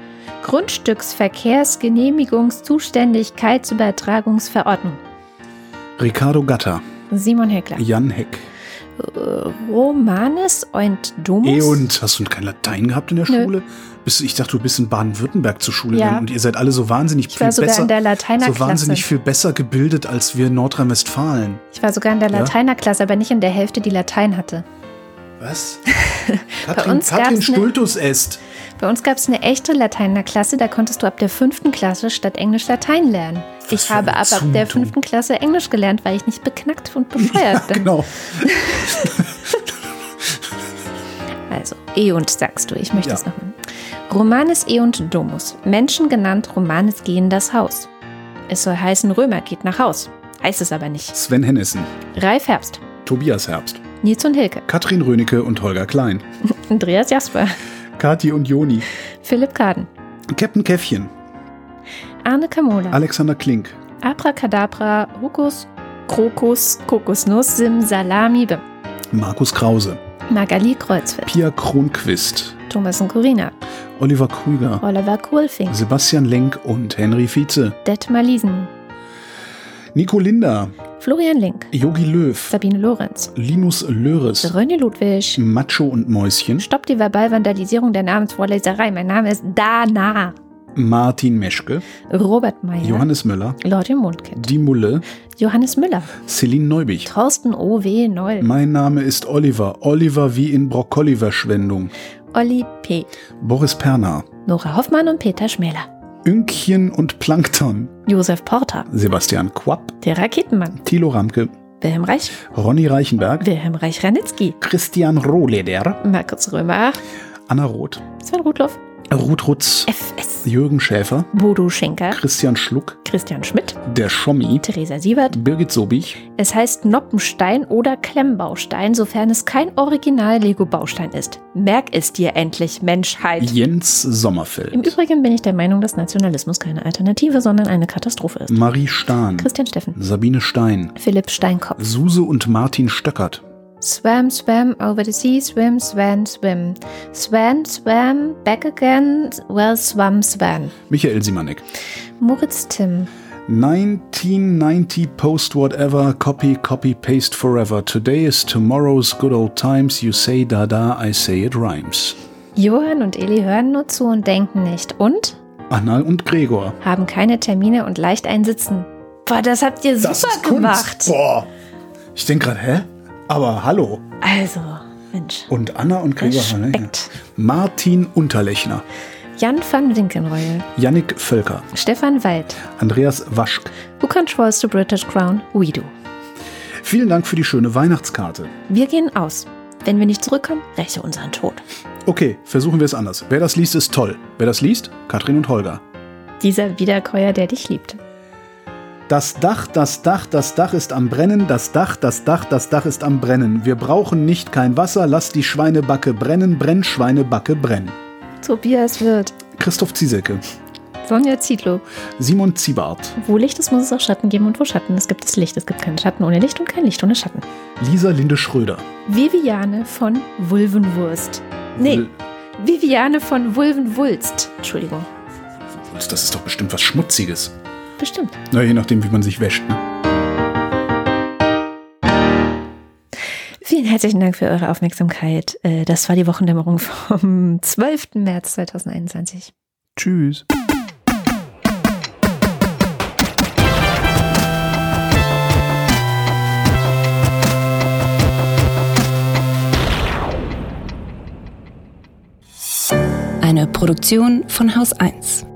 Grundstücksverkehrsgenehmigungszuständigkeitsübertragungsverordnung. Ricardo Gatter. Simon Heckler. Jan Heck. Romanes und Domus. Eh und hast du kein Latein gehabt in der Nö. Bist, ich dachte, du bist in Baden-Württemberg zur Schule Ja. und ihr seid alle so wahnsinnig Ich viel war sogar besser, in der Lateinerklasse. so wahnsinnig viel besser gebildet als wir in Nordrhein-Westfalen. Ich war sogar in der Ja? Lateinerklasse, aber nicht in der Hälfte, die Latein hatte. Was? Katrin, uns Katrin Stultus est. Bei uns gab es eine echte Lateinerklasse, da konntest du ab der fünften Klasse statt Englisch Latein lernen. Was ich habe eine aber ab der fünften Klasse Englisch gelernt, weil ich nicht beknackt und bescheuert bin. Genau. Also, E und sagst du, ich möchte Ja. es nochmal. Romanes E und Domus. Menschen genannt Romanes gehen das Haus. Es soll heißen, Römer geht nach Haus. Heißt es aber nicht. Sven Hennissen. Ralf Herbst. Tobias Herbst. Nils und Hilke. Katrin Rönecke und Holger Klein. Andreas Jasper. Kathi und Joni. Philipp Kaden. Captain Käffchen. Arne Kamola. Alexander Klink. Abracadabra. Hukus. Krokus. Kokosnuss. Sim. Salami. Bim. Markus Krause. Magali Kreuzfeld. Pia Kronquist. Thomas und Corina. Oliver Krüger. Oliver Kohlfink. Sebastian Lenk und Henry Vize. Detmar Liesen. Nico Linder. Florian Link. Yogi Löw. Sabine Lorenz. Linus Löres. René Ludwig. Macho und Mäuschen. Stopp die Verbalvandalisierung der Namensvorleserei. Mein Name ist Dana. Martin Meschke. Robert Meyer. Johannes Möller. Leute Mondkind. Die Mulle. Johannes Müller. Celine Neubich. Thorsten O.W. Noll. Mein Name ist Oliver. Oliver wie in Brokkoli-Verschwendung. Olli P. Boris Perner. Nora Hoffmann und Peter Schmäler. Ünkchen und Plankton. Josef Porter. Sebastian Quapp. Der Raketenmann. Thilo Ramke. Wilhelm Reich. Ronny Reichenberg. Wilhelm Reich-Ranitzky. Christian Rohleder. Markus Römer. Anna Roth. Sven Rudloff. Ruth Rutz. FS. Jürgen Schäfer. Bodo Schenker. Christian Schluck. Christian Schmidt. Der Schommi. Theresa Siebert. Birgit Sobich. Es heißt Noppenstein oder Klemmbaustein, sofern es kein Original-Lego-Baustein ist. Merk es dir endlich, Menschheit. Jens Im Sommerfeld. Übrigen bin ich der Meinung, dass Nationalismus keine Alternative, sondern eine Katastrophe ist. Marie Stahn. Christian Steffen. Sabine Stein. Philipp Steinkopf. Suse und Martin Stöckert. Swam, swam, over the sea, swim, swan, swim. Swan, swam, back again, well, swam, swan. Michael Simanek. Moritz Tim. 1990 post whatever, copy, copy, paste forever. Today is tomorrow's good old times. You say da da, I say it rhymes. Johann und Eli hören nur zu und denken nicht. Und Anna und Gregor. haben keine Termine und leicht einsitzen. Boah, das habt ihr super gemacht. Boah. Ich denke gerade, hä? Aber hallo. Also, Mensch. Und Anna und Gregor. Respekt. Martin Unterlechner. Jan van Winkenreul. Yannick Völker. Stefan Wald. Andreas Waschk. Who controls the British Crown? We do. Vielen Dank für die schöne Weihnachtskarte. Wir gehen aus. Wenn wir nicht zurückkommen, räche unseren Tod. Okay, versuchen wir es anders. Wer das liest, ist toll. Wer das liest? Katrin und Holger. Dieser Wiederkäuer, der dich liebt. Das Dach, das Dach, das Dach ist am Brennen, das Dach, das Dach, das Dach ist am Brennen. Wir brauchen nicht kein Wasser, lass die Schweinebacke brennen, brenn Schweinebacke brenn. Tobias Wirth. Christoph Zieselke, Sonja Zietlow. Simon Ziebart, Wo Licht ist, muss es auch Schatten geben und wo Schatten ist, gibt es Licht. Es gibt keinen Schatten ohne Licht und kein Licht ohne Schatten. Lisa Linde Schröder. Viviane von Wulvenwurst. Nee, Wul- Viviane von Wulvenwulst. Entschuldigung. Das ist doch bestimmt was Schmutziges. Bestimmt. Na, je nachdem, wie man sich wäscht. Ne? Vielen herzlichen Dank für eure Aufmerksamkeit. Äh, Das war die Wochendämmerung vom 12. März 2021. Tschüss. Eine Produktion von Haus 1.